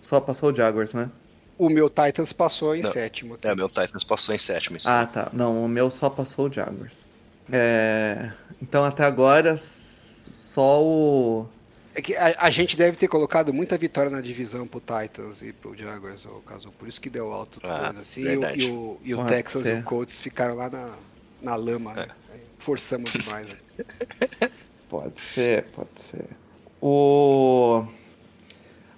só passou o Jaguars, né? O meu Titans passou em não. sétimo. Tá? É, o meu Titans passou em sétimo. Isso. Ah, tá. Não, o meu só passou o Jaguars. É... Então até agora só o. É que a, a, gente deve ter colocado muita vitória na divisão pro Titans e pro Jaguars, o caso. Por isso que deu alto ah, assim. E o, e o, e o Texas ser. e o Colts ficaram lá na, na lama, né? é. Forçamos demais. Né? (laughs) pode ser, pode ser. O.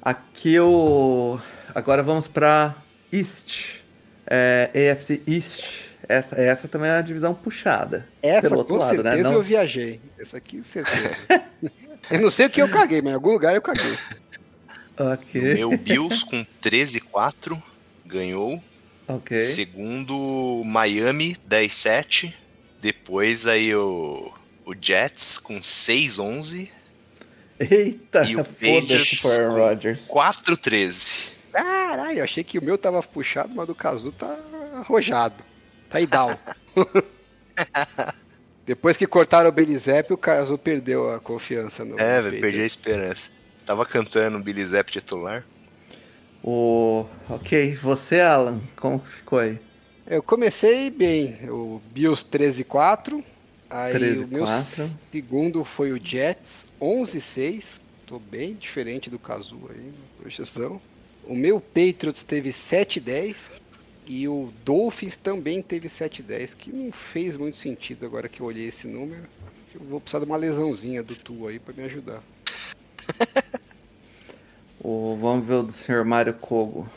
Aqui o. Agora vamos para East. É, AFC East. Essa, essa também é uma divisão puxada. Essa, pelo outro com lado, né? certeza, né? Não... eu viajei. Essa aqui, certeza. (laughs) eu não sei o que eu caguei, mas em algum lugar eu caguei. Ok. O meu Bills com 13-4 ganhou. Ok. Segundo, Miami, 10-7. Depois aí o, o Jets com 6-11. Eita, E o foda-se Patriots Rodgers. 4-13. Caralho, achei que o meu tava puxado, mas o do Kazu tá arrojado. Tá down. (laughs) Depois que cortaram o Belizep, o Kazu perdeu a confiança no. É, no velho, perdi a esperança. Tava cantando o Billy Zapp titular. O... Ok, você, Alan, como ficou aí? Eu comecei bem, o Bills 13-4. Aí 13 o meu 4. segundo foi o Jets 11-6. Tô bem diferente do Kazu aí na projeção. O meu Patriots teve 7-10. E o Dolphins também teve 7-10, que não fez muito sentido agora que eu olhei esse número. Eu vou precisar de uma lesãozinha do Tu aí pra me ajudar. (laughs) O... Vamos ver o do Sr. Mário Kogo.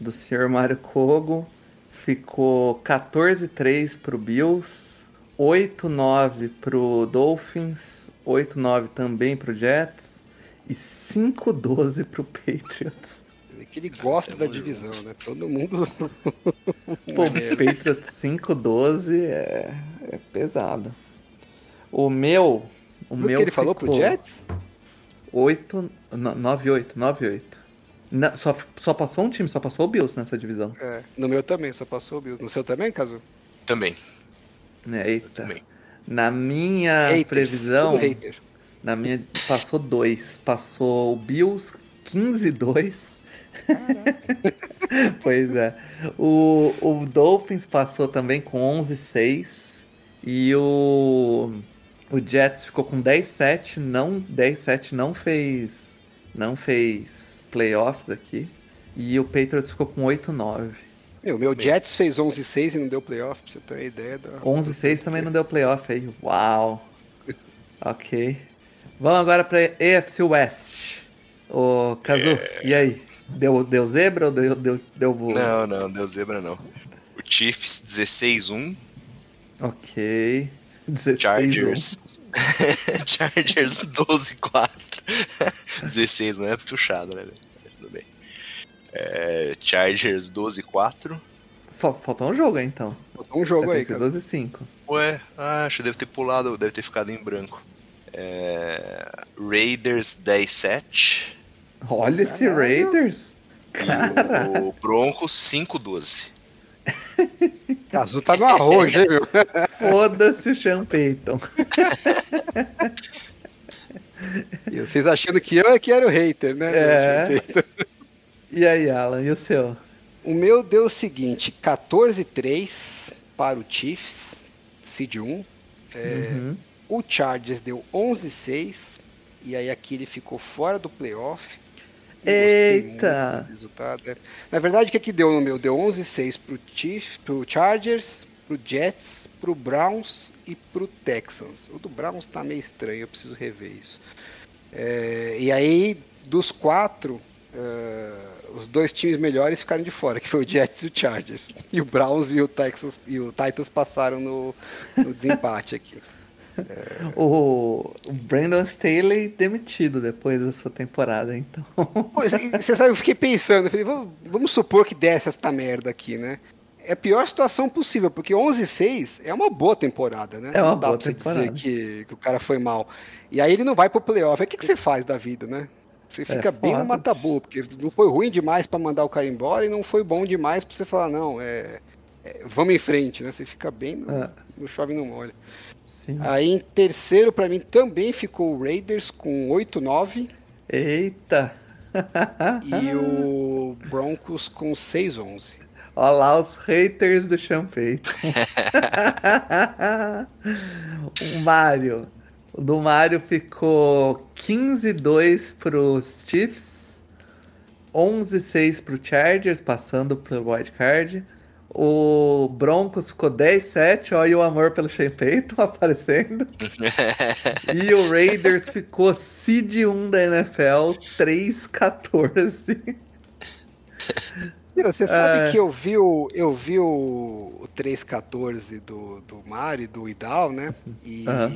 Do Sr. Mário Kogo ficou 14-3 pro Bills, 8-9 pro Dolphins, 8-9 também pro Jets e 5-12 pro Patriots. É que ele gosta da divisão, né? Todo mundo. (laughs) Pô, o Patriots 5-12 é... é pesado. O meu. O Viu meu que ele falou pro Jets? 8, 9-8, 9-8. Na- Só, só passou um time, só passou o Bills nessa divisão. É, no meu também, só passou o Bills. No seu também, Caso? Também, Né, Eita. também. Na minha Haters, previsão, na minha passou dois. Passou o Bills 15-2. (laughs) pois é. O, o Dolphins passou também com 11-6. E o, o Jets ficou com 10-7. Não, 10-7 não fez. Não fez playoffs aqui. E o Patriots ficou com 8-9. Meu, meu Jets fez 11-6 e não deu playoff, pra você ter uma ideia. Da... 11-6 também não deu playoff aí. Uau. (laughs) Ok. Vamos agora pra AFC West. Ô, Kazu, e aí? Deu, deu zebra ou deu, deu, deu boa? Não, não, deu zebra não. O Chiefs 16-1. Ok. 16 Chargers. (laughs) Chargers 12-4. 16 não é puxado, né? É, Chargers 12-4. Fa- Faltou um jogo aí, então. Botou um jogo aí, cara. ser 12-5. Ué, ah, acho que deve ter pulado, deve ter ficado em branco. É, Raiders 10-7. Olha esse Raiders. E o Broncos 5-12. Cazu (laughs) tá no arrojo, hein, meu? (laughs) Foda-se o Sean Payton. (laughs) E vocês achando que eu é que era o hater, né? É. E aí, Alan, e o seu? O meu deu o seguinte: 14-3 para o Chiefs, seed 1. É, Uhum. O Chargers deu 11-6. E aí aqui ele ficou fora do playoff. Eita! do Resultado, é. Na verdade, o que, que deu no meu? Deu 11-6 pro, Chiefs, pro Chargers, pro Jets, pro Browns e pro Texans. O do Browns tá meio estranho, eu preciso rever isso. É, e aí, dos quatro, é, os dois times melhores ficaram de fora, que foi o Jets e o Chargers. E o Browns e o Texans e o Titans passaram no, no desempate aqui. (laughs) O, o Brandon Staley demitido depois da sua temporada, então. (laughs) Você sabe, eu fiquei pensando, eu falei, vamos, vamos supor que desse esta merda aqui, né? É a pior situação possível, porque 11-6 é uma boa temporada, né? É uma não dá boa temporada. dizer que, que o cara foi mal. E aí ele não vai pro playoff. O que, que você faz da vida, né? Você fica bem foda. no matabu, porque não foi ruim demais pra mandar o cara embora e não foi bom demais pra você falar, não, é, é, vamos em frente, né? Você fica bem no, É. no chove e não molha. Sim. Aí em terceiro, pra mim, também ficou o Raiders com 8-9 Eita! (laughs) e o Broncos com 6-11. Olha lá os haters do Payton. (laughs) (laughs) o Mario. O do Mario ficou 15-2 pros Chiefs, 11-6 pro Chargers, passando pro Wild Card. O Broncos ficou 10-7, olha o amor pelo Sean Payton (laughs) aparecendo. (laughs) e o Raiders ficou seed 1 da NFL, 3-14. Meu, Você sabe É. que eu vi o, eu vi o, o 314 do, do Mari, do Idal, né? E, Aham.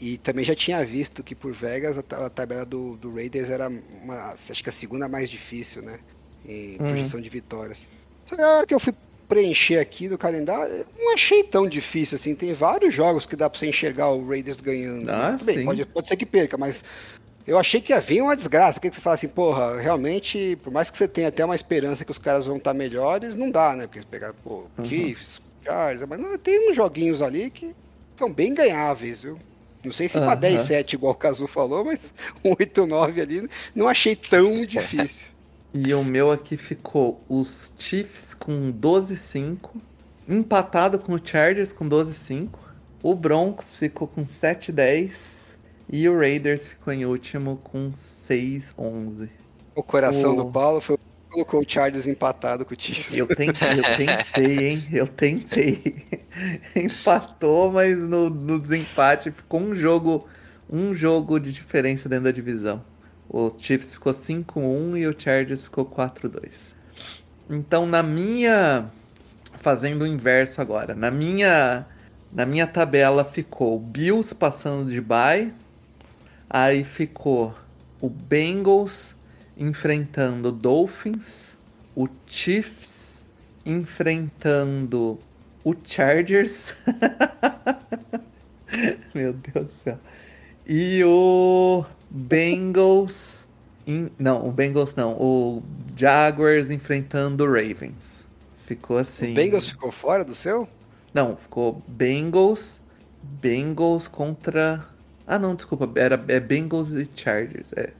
E também já tinha visto que por Vegas a, a tabela do, do Raiders era uma, acho que a segunda mais difícil, né? Em Uhum. projeção de vitórias. Só que a hora que eu fui preencher aqui no calendário, não achei tão difícil assim. Tem vários jogos que dá pra você enxergar o Raiders ganhando. Ah, bem, sim. pode, pode ser que perca, mas eu achei que ia vir uma desgraça. O que você fala assim, porra, realmente, por mais que você tenha até uma esperança que os caras vão estar melhores, não dá, né? Porque pegar, pô, Uhum. Chiefs, Chargers, mas não, tem uns joguinhos ali que são bem ganháveis, viu? Não sei se pra Aham. 10-7, igual o Cazu falou, mas (laughs) um 8-9 ali, não achei tão difícil. E o meu aqui ficou os Chiefs com 12-5, empatado com o Chargers com 12-5, o Broncos ficou com 7-10 e o Raiders ficou em último com 6-11. O coração O- do Paulo foi colocou o Chargers empatado com o Chiefs. Eu tentei, eu tentei, hein? Eu tentei. (laughs) Empatou, mas no, no desempate ficou um jogo, um jogo de diferença dentro da divisão. O Chiefs ficou 5-1 e o Chargers ficou 4-2. Então, na minha fazendo o inverso agora, na minha na minha tabela ficou o Bills passando de bye, aí ficou o Bengals enfrentando Dolphins, o Chiefs enfrentando o Chargers. (laughs) Meu Deus do céu. E o Bengals. em- Não, o Bengals não. O Jaguars enfrentando o Ravens. Ficou assim. O Bengals ficou fora do seu? Não, ficou Bengals. Bengals contra. Ah, não, desculpa. Era é Bengals e Chargers. É.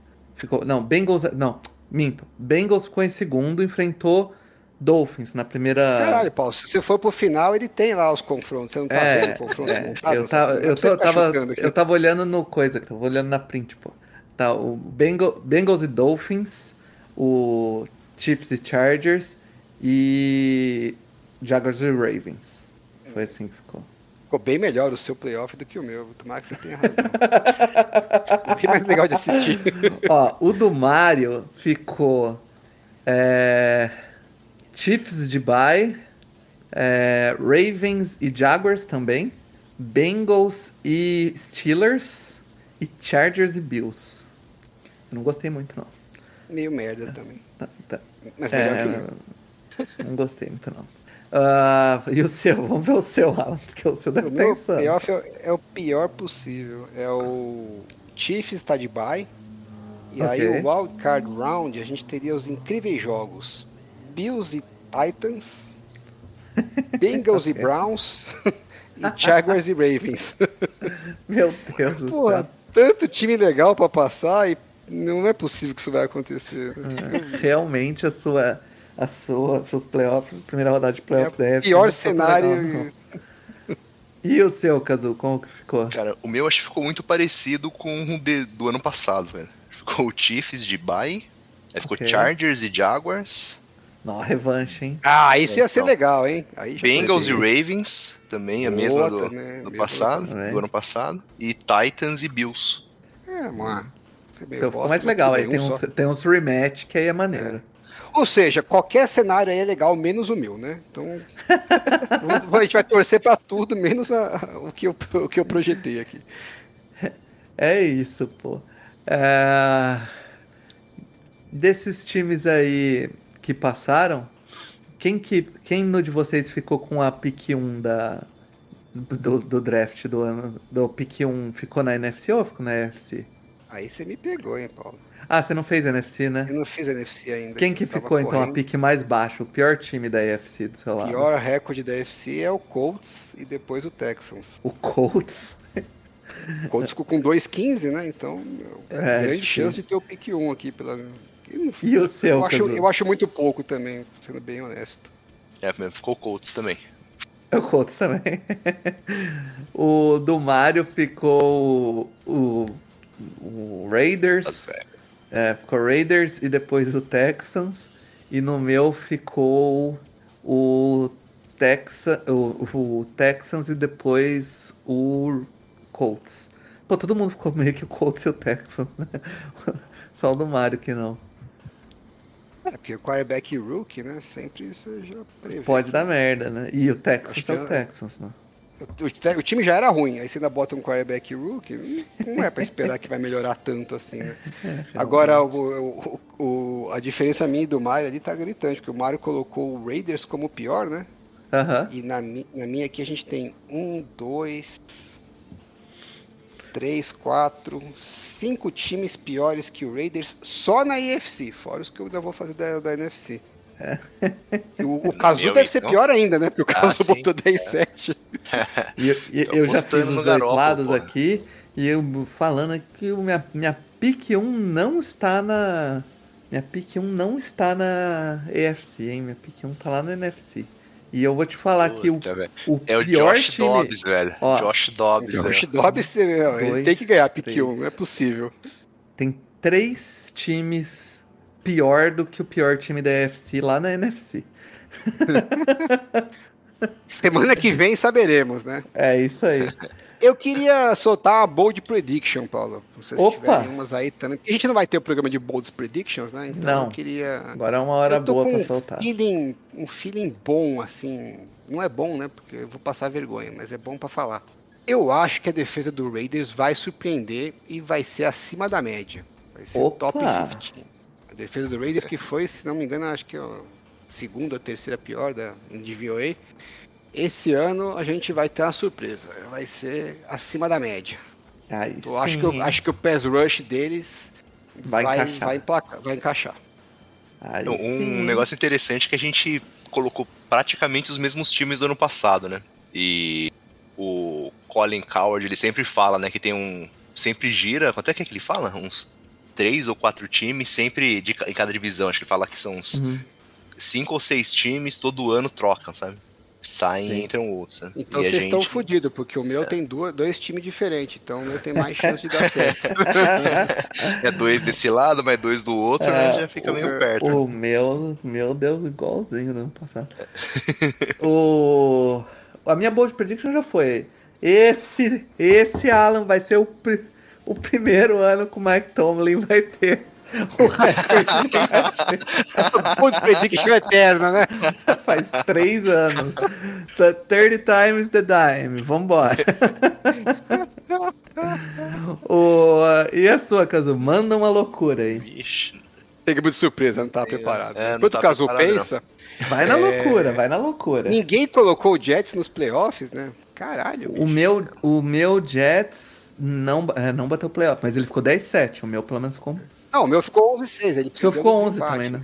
Ficou. Não, Bengals. Não, minto. Bengals ficou em segundo, enfrentou Dolphins na primeira. Caralho, Paulo, se você for pro final, ele tem lá os confrontos. Você não tá É, vendo o confronto é, montado? eu tava, eu, tô- tava, eu tava olhando no coisa, tava olhando na print, pô. Tá, o Bengal, Bengals e Dolphins, o Chiefs e Chargers e Jaguars e Ravens. Foi assim que ficou. Ficou bem melhor o seu playoff do que o meu. Tomara que você tenha razão. o que mais legal de assistir? Ó, o do Mario ficou é, Chiefs de bye, é, Ravens e Jaguars também, Bengals e Steelers e Chargers e Bills. Não gostei muito não. Meio merda também. Tá- tá. Mas melhor É, que o meu. não gostei muito não. Ah, e o seu? Vamos ver o seu, Alan, porque o seu deve estar meu insano. playoff é, é o pior possível. É o Chiefs está de bye. E aí Ok. o Wild Card Round a gente teria os incríveis jogos Bills e Titans, (laughs) Bengals e Browns (laughs) e Jaguars e Ravens. (laughs) Meu Deus do Porra, céu. tanto time legal pra passar e não é possível que isso vai acontecer. É, Realmente a sua, a sua, seus playoffs, primeira rodada de É playoffs da o AFC pior cenário. legal. (laughs) E o seu, Kazu, como que ficou? Cara, o meu acho que ficou muito parecido com o de- do ano passado, velho. Ficou o Chiefs de bye, aí ficou Ok. Chargers e Jaguars, Não, revanche, hein? Ah, isso ia ser Então. legal, hein? Aí Bengals e. Ravens, também a Boa mesma do, também, do passado, também. do ano passado, e Titans e Bills. É, mano. Seu ficou mais legal, aí tem um uns, tem uns rematch que aí é maneiro. Ou seja, qualquer cenário aí é legal, menos o meu, né? Então, (laughs) a gente vai torcer pra tudo, menos a- o, que eu, o que eu projetei aqui. (laughs) É isso, pô. É, Desses times aí que passaram, quem, que, quem no de vocês ficou com a pick 1 da, do, do draft do ano? Do pick 1 ficou na NFC ou ficou na NFC? Aí você me pegou, hein, Paulo? Ah, você não fez NFC, né? Eu não fiz NFC ainda. Quem que ficou então a correndo. pick mais baixo? O pior time da AFC do seu O lado? pior recorde da FC é o Colts e depois o Texans. O Colts. O Colts ficou com 2,15, né? Então, meu, É, grande difícil. chance de ter o pick 1 aqui. Pela... Eu, E o seu, eu, acho, eu acho muito pouco também, sendo bem honesto. É, ficou Colts também. O Colts também. (laughs) o do Mario ficou o, o Raiders. Vegas. É, ficou Raiders e depois o Texans. E no meu ficou o, Texa, o, o Texans e depois o Colts. Pô, todo mundo ficou meio que o Colts e o Texans, né? (laughs) Só o do Mario que não. É, porque o quarterback rookie, né? Sempre você já prevê. Pode dar merda, né? E o Texans é o é- Texans, né? O, time já era ruim, aí você ainda bota um quarterback rookie, não é pra esperar que vai melhorar tanto assim, né? (laughs) Agora, o, o- a diferença minha e do Mario ali tá gritante, porque o Mario colocou o Raiders como o pior, né? E na, na minha aqui a gente tem um, dois, três, quatro, cinco times piores que o Raiders só na IFC, fora os que eu ainda vou fazer da, da NFC. E O, o Cazu deve ser então. pior ainda, né? Porque o Ah, Cazu sim. botou 10-7. (laughs) E, eu- e Tô eu já fiz os no dois Garoppolo, lados porra. aqui. E eu falando que o minha, minha pick 1 não está na. Minha pick 1 não está na AFC, hein? Minha pick 1 tá lá na NFC. E eu vou te falar que o, Puta, velho. o É o pior Josh time. Dobbs, velho. Ó, Josh Dobbs, O velho. Josh Dobbs, meu, ele Dois, tem que ganhar pick três. 1, não é possível. Tem três times pior do que o pior time da AFC lá na NFC. (laughs) Semana que vem saberemos, né? É isso aí. (laughs) Eu queria soltar uma bold prediction, Paulo. Se Opa! umas aí também. A gente não vai ter o programa de bold predictions, né? Então Não. eu queria. Agora é uma hora boa pra um soltar. Feeling, um feeling bom, assim. Não é bom, né? Porque eu vou passar vergonha, mas é bom pra falar. Eu acho que a defesa do Raiders vai surpreender e vai ser acima da média. Vai ser Opa! top 15. A defesa do Raiders que foi, se não me engano, acho que é a segunda ou terceira pior da DVOA. Esse ano a gente vai ter uma surpresa. Vai ser acima da média. Aí Eu acho, que, eu- acho que o pass rush deles Vai vai, encaixar. vai, emplacar, vai encaixar. Aí Um sim. negócio interessante é que a gente colocou praticamente os mesmos times do ano passado, né? E o Colin Coward, ele sempre fala, né, que tem um. Sempre gira. Quanto é que, é que ele fala? Uns três ou quatro times, sempre de, em cada divisão. Acho que ele fala que são uns Uhum. cinco ou seis times, todo ano trocam, sabe? Saem Sim. e entram outros, né? Então E a vocês estão gente- fodidos, porque o meu tem duas, dois times diferentes, então o meu tem mais chance de dar certo. (laughs) É dois desse lado, mas dois do outro, né? É, Já fica o- meio perto. O meu, meu deu igualzinho no ano passado. (laughs) o, a minha bold prediction já foi. Esse, esse Alan vai ser o, o primeiro ano que o Mike Tomlin vai ter o. (laughs) Putz, prediction eterna, né? (laughs) Faz três anos. Tá 30 times the dime. Vambora. (laughs) o, e a sua, Caso? Manda uma loucura aí. Vixe. Pega muito surpresa, não tava preparado. É, Enquanto o não. pensa, Vai na É. loucura, vai na loucura. ninguém colocou o Jets nos playoffs, né? Caralho. O meu, o meu Jets não, é, não bateu playoff, mas ele ficou 10-7. O meu, pelo menos, ficou. Não, o meu ficou 11-6. Ele O seu ficou no 11 desempate. também, né?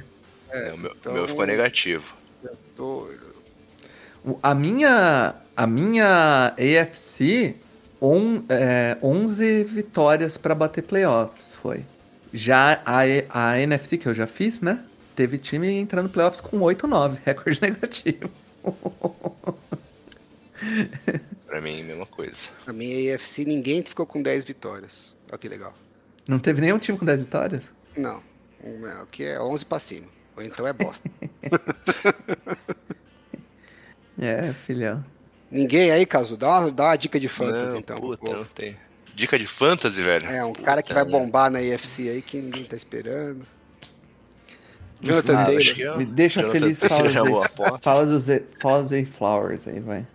É, o meu, o então- meu ficou negativo. Tô- O- A minha, a minha AFC, on, é, 11 vitórias pra bater playoffs, foi. Já a, a NFC, que eu já fiz, né? Teve time entrando playoffs com 8-9, (laughs) recorde negativo. Pra mim, mesma coisa. A minha AFC, ninguém ficou com 10 vitórias. Olha que legal. Não teve nenhum time com 10 vitórias? Não. O aqui é 11 pra cima. Ou então é bosta. (laughs) É, filhão. Ninguém aí, Cazu? Dá uma, dá uma dica de fantasy, não, então. puta, não tem. Dica de fantasy, velho? É, um Puta, cara que vai né? bombar na IFC aí que ninguém tá esperando. Jonathan Taylor. que é- Me deixa Jonathan feliz, fala é aposta. fala do Zay, fala do Zay Flowers aí, vai.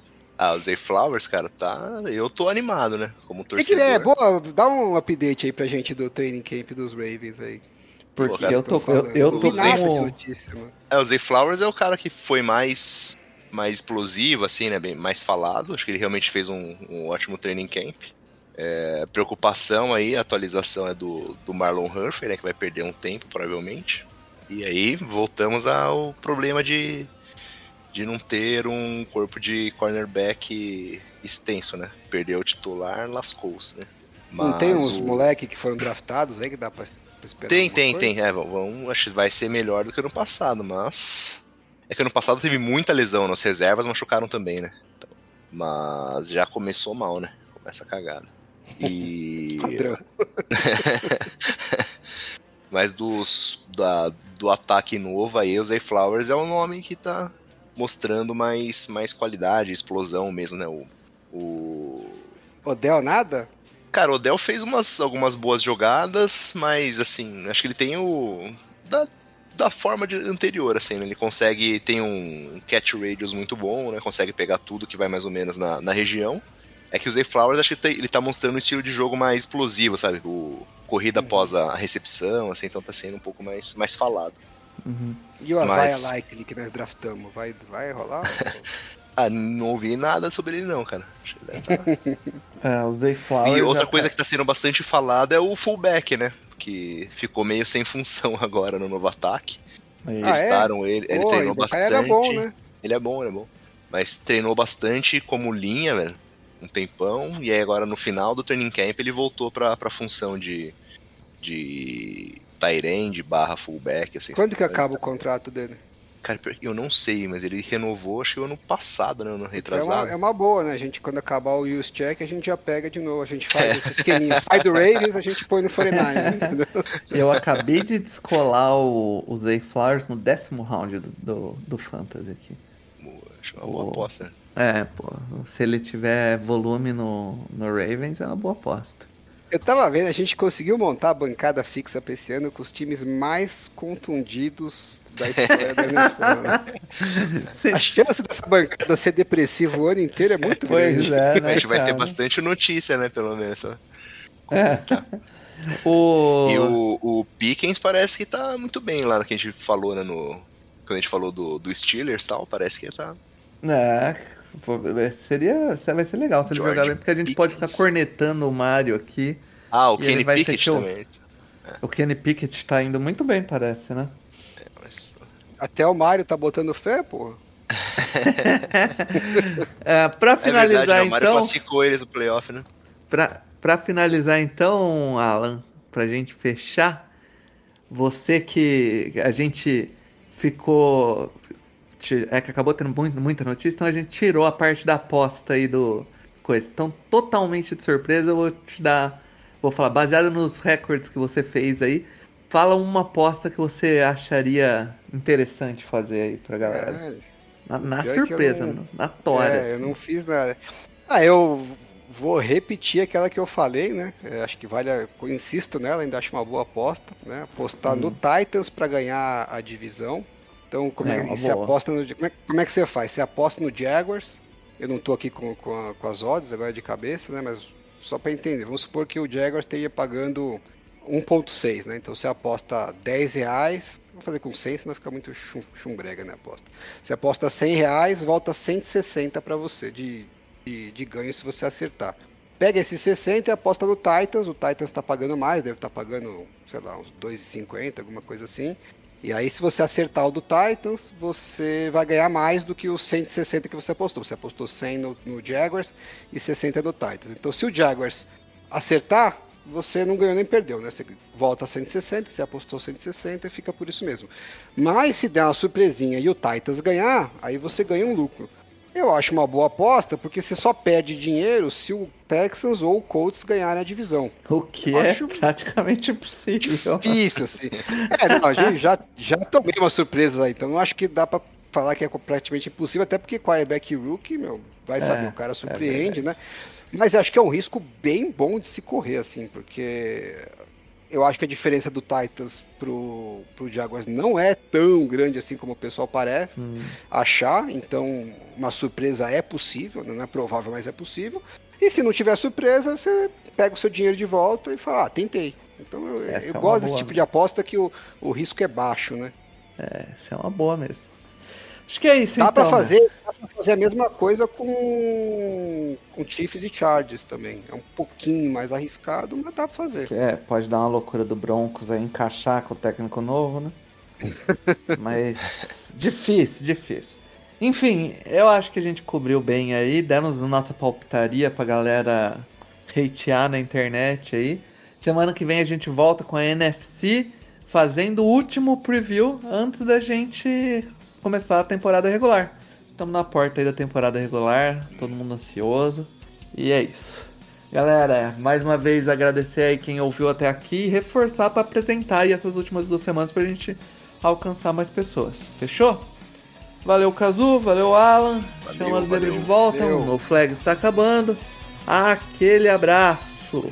Ah, o Zay Flowers, cara, tá. Eu tô animado, né? Como torcedor. que é? Boa, dá um update aí pra gente do training camp dos Ravens aí. Porque cara, eu tô, eu, eu tô com... É, o Zay Flowers é o cara que foi mais mais explosivo, assim, né? Bem, mais falado. Acho que ele realmente fez um, um ótimo training camp. É, preocupação aí, a atualização é do, do Marlon Humphrey, né? Que vai perder um tempo, provavelmente. E aí, voltamos ao problema de, de não ter um corpo de cornerback extenso, né? Perdeu o titular, lascou-se, né? Não tem Mas uns o- moleque que foram draftados aí que dá pra, pra esperar? Tem, tem, coisa? tem. É, vamos, acho que vai ser melhor do que ano passado, mas. É que ano passado teve muita lesão, nas reservas machucaram também, né? Então, mas já começou mal, né? Começa a cagada. E. (laughs) Padrão. (laughs) mas dos. Da, do ataque novo aí, o Zay Flowers é um nome que tá mostrando mais, mais qualidade, explosão mesmo, né? O. o... Odell nada? Cara, o Odell fez umas, algumas boas jogadas, mas assim, acho que ele tem o. Da, da forma de- anterior, assim, né? Ele consegue. Tem um catch radius muito bom, né? Consegue pegar tudo que vai mais ou menos na, na região. É que o Zay Flowers, acho que ele tá mostrando um estilo de jogo mais explosivo, sabe? O corrida após a recepção, assim, então tá sendo um pouco mais, mais falado. E o Isaiah Mas- Likely que nós draftamos, vai, vai rolar? (laughs) Ah, não ouvi nada sobre ele não, cara. Acho que deve tá- (laughs) É, o Zay Flowers. E outra coisa tá- que tá sendo bastante falada é o fullback, né? Que ficou meio sem função (laughs) agora no novo ataque. Aí. Ah, é? Testaram ele, ele Pô, treinou o cara bastante. era bom, né? Ele é bom, ele é bom. Mas treinou bastante como linha, velho. Um tempão. E aí agora no final do training camp ele voltou pra, pra função de. de. Tyrande barra fullback, assim. Quando que acaba o contrato dele? Cara, eu não sei, mas ele renovou, acho que ano passado, né? Ano É retrasado. uma, é uma boa, né? A gente, quando acabar o use check, a gente já pega de novo. A gente faz esse esqueminha. Sai do Ravens, a gente põe no 49, entendeu? (laughs) Eu acabei de descolar o, o Zay Flowers no décimo round do, do, do Fantasy aqui. Boa, Acho uma boa aposta, né? É, pô. Se ele tiver volume no, no Ravens, é uma boa aposta. Eu tava vendo, a gente conseguiu montar a bancada fixa pra esse ano com os times mais contundidos da história da NFL. (laughs) A chance dessa bancada ser depressiva o ano inteiro é muito Pois grande. é, né? A gente vai ter bastante notícia, né? Pelo menos. É. O... E o, o Pickens parece que tá muito bem lá que a gente falou, né? No, quando a gente falou do, do Steelers e tal, parece que tá. É, seria, vai ser legal se jogar bem, porque a gente pode ficar Pickens. cornetando o Mario aqui. Ah, o E Kenny Pickett teu- também. O Kenny Pickett tá indo muito bem, parece, né? Mas, Até o Mário tá botando fé, pô. (laughs) É, pra é finalizar verdade, né? o Mário então, classificou eles no playoff, né? pra, pra finalizar então, Alan, pra gente fechar, você que a gente ficou, é que acabou tendo muito, muita notícia, então a gente tirou a parte da aposta aí do coisa. Então, totalmente de surpresa, eu vou te dar, vou falar, baseado nos recordes que você fez aí, fala uma aposta que você acharia interessante fazer aí pra galera. Na, na eu surpresa, não- na tora. É, eu assim. não fiz nada. Ah, eu vou repetir aquela que eu falei, né? É, acho que vale, a, eu insisto nela, ainda acho uma boa aposta, né? Apostar no Titans para ganhar a divisão. Então, como É, é, que você boa. aposta no, como, é, como é que você faz? Você aposta no Jaguars. Eu não tô aqui com, com, a- com as odds agora de cabeça, né? Mas só para entender, vamos supor que o Jaguars esteja pagando 1.6, né? Então você aposta 10 reais, vou fazer com 100, senão fica muito chum, chumbrega, né? Aposta. Você aposta 100 reais, volta 160 para você de, de, de ganho se você acertar. Pega esses 60 e aposta no Titans, o Titans está pagando mais, deve estar pagando, sei lá, uns 2,50, alguma coisa assim. E aí, se você acertar o do Titans, você vai ganhar mais do que os 160 que você apostou. Você apostou 100 no, no Jaguars e 60 no Titans. Então, se o Jaguars acertar, você não ganhou nem perdeu, né? Você volta a 160, você apostou 160 e fica por isso mesmo. Mas se der uma surpresinha e o Titans ganhar, aí você ganha um lucro. Eu acho uma boa aposta, porque você só perde dinheiro se o Texans ou o Colts ganharem a divisão. O que Acho é praticamente impossível. Difícil, assim. É, não, a gente já, já tomei umas surpresas aí, então não acho que dá pra falar que é praticamente impossível, até porque quarterback rookie, meu, vai É, saber, o cara é surpreende, né? Mas acho que é um risco bem bom de se correr, assim, porque eu acho que a diferença do Titans pro, pro Jaguars não é tão grande assim como o pessoal parece Hum. achar, então uma surpresa é possível, não é provável, mas é possível. E se não tiver surpresa, você pega o seu dinheiro de volta e fala, ah, tentei. Então eu, Essa eu é gosto desse boa, tipo né? de aposta que o, o risco é baixo, né? É, isso é uma boa mesmo. Acho que é isso Dá então. pra né? fazer, dá pra fazer a mesma coisa com, com Chiefs e Chargers também. É um pouquinho mais arriscado, mas dá pra fazer. É, pode dar uma loucura do Broncos aí, encaixar com o técnico novo, né? (laughs) Mas difícil, difícil. Enfim, eu acho que a gente cobriu bem aí, demos a nossa palpitaria pra galera hatear na internet aí. Semana que vem a gente volta com a NFC, fazendo o último preview antes da gente começar a temporada regular. Estamos na porta aí da temporada regular, todo mundo ansioso. E é isso. Galera, mais uma vez agradecer aí quem ouviu até aqui e reforçar para apresentar aí essas últimas duas semanas pra gente alcançar mais pessoas. Fechou? Valeu, Kazu, valeu, Alan. Valeu, Chamas ele valeu. de volta. Valeu. O No Flag está acabando. Aquele abraço.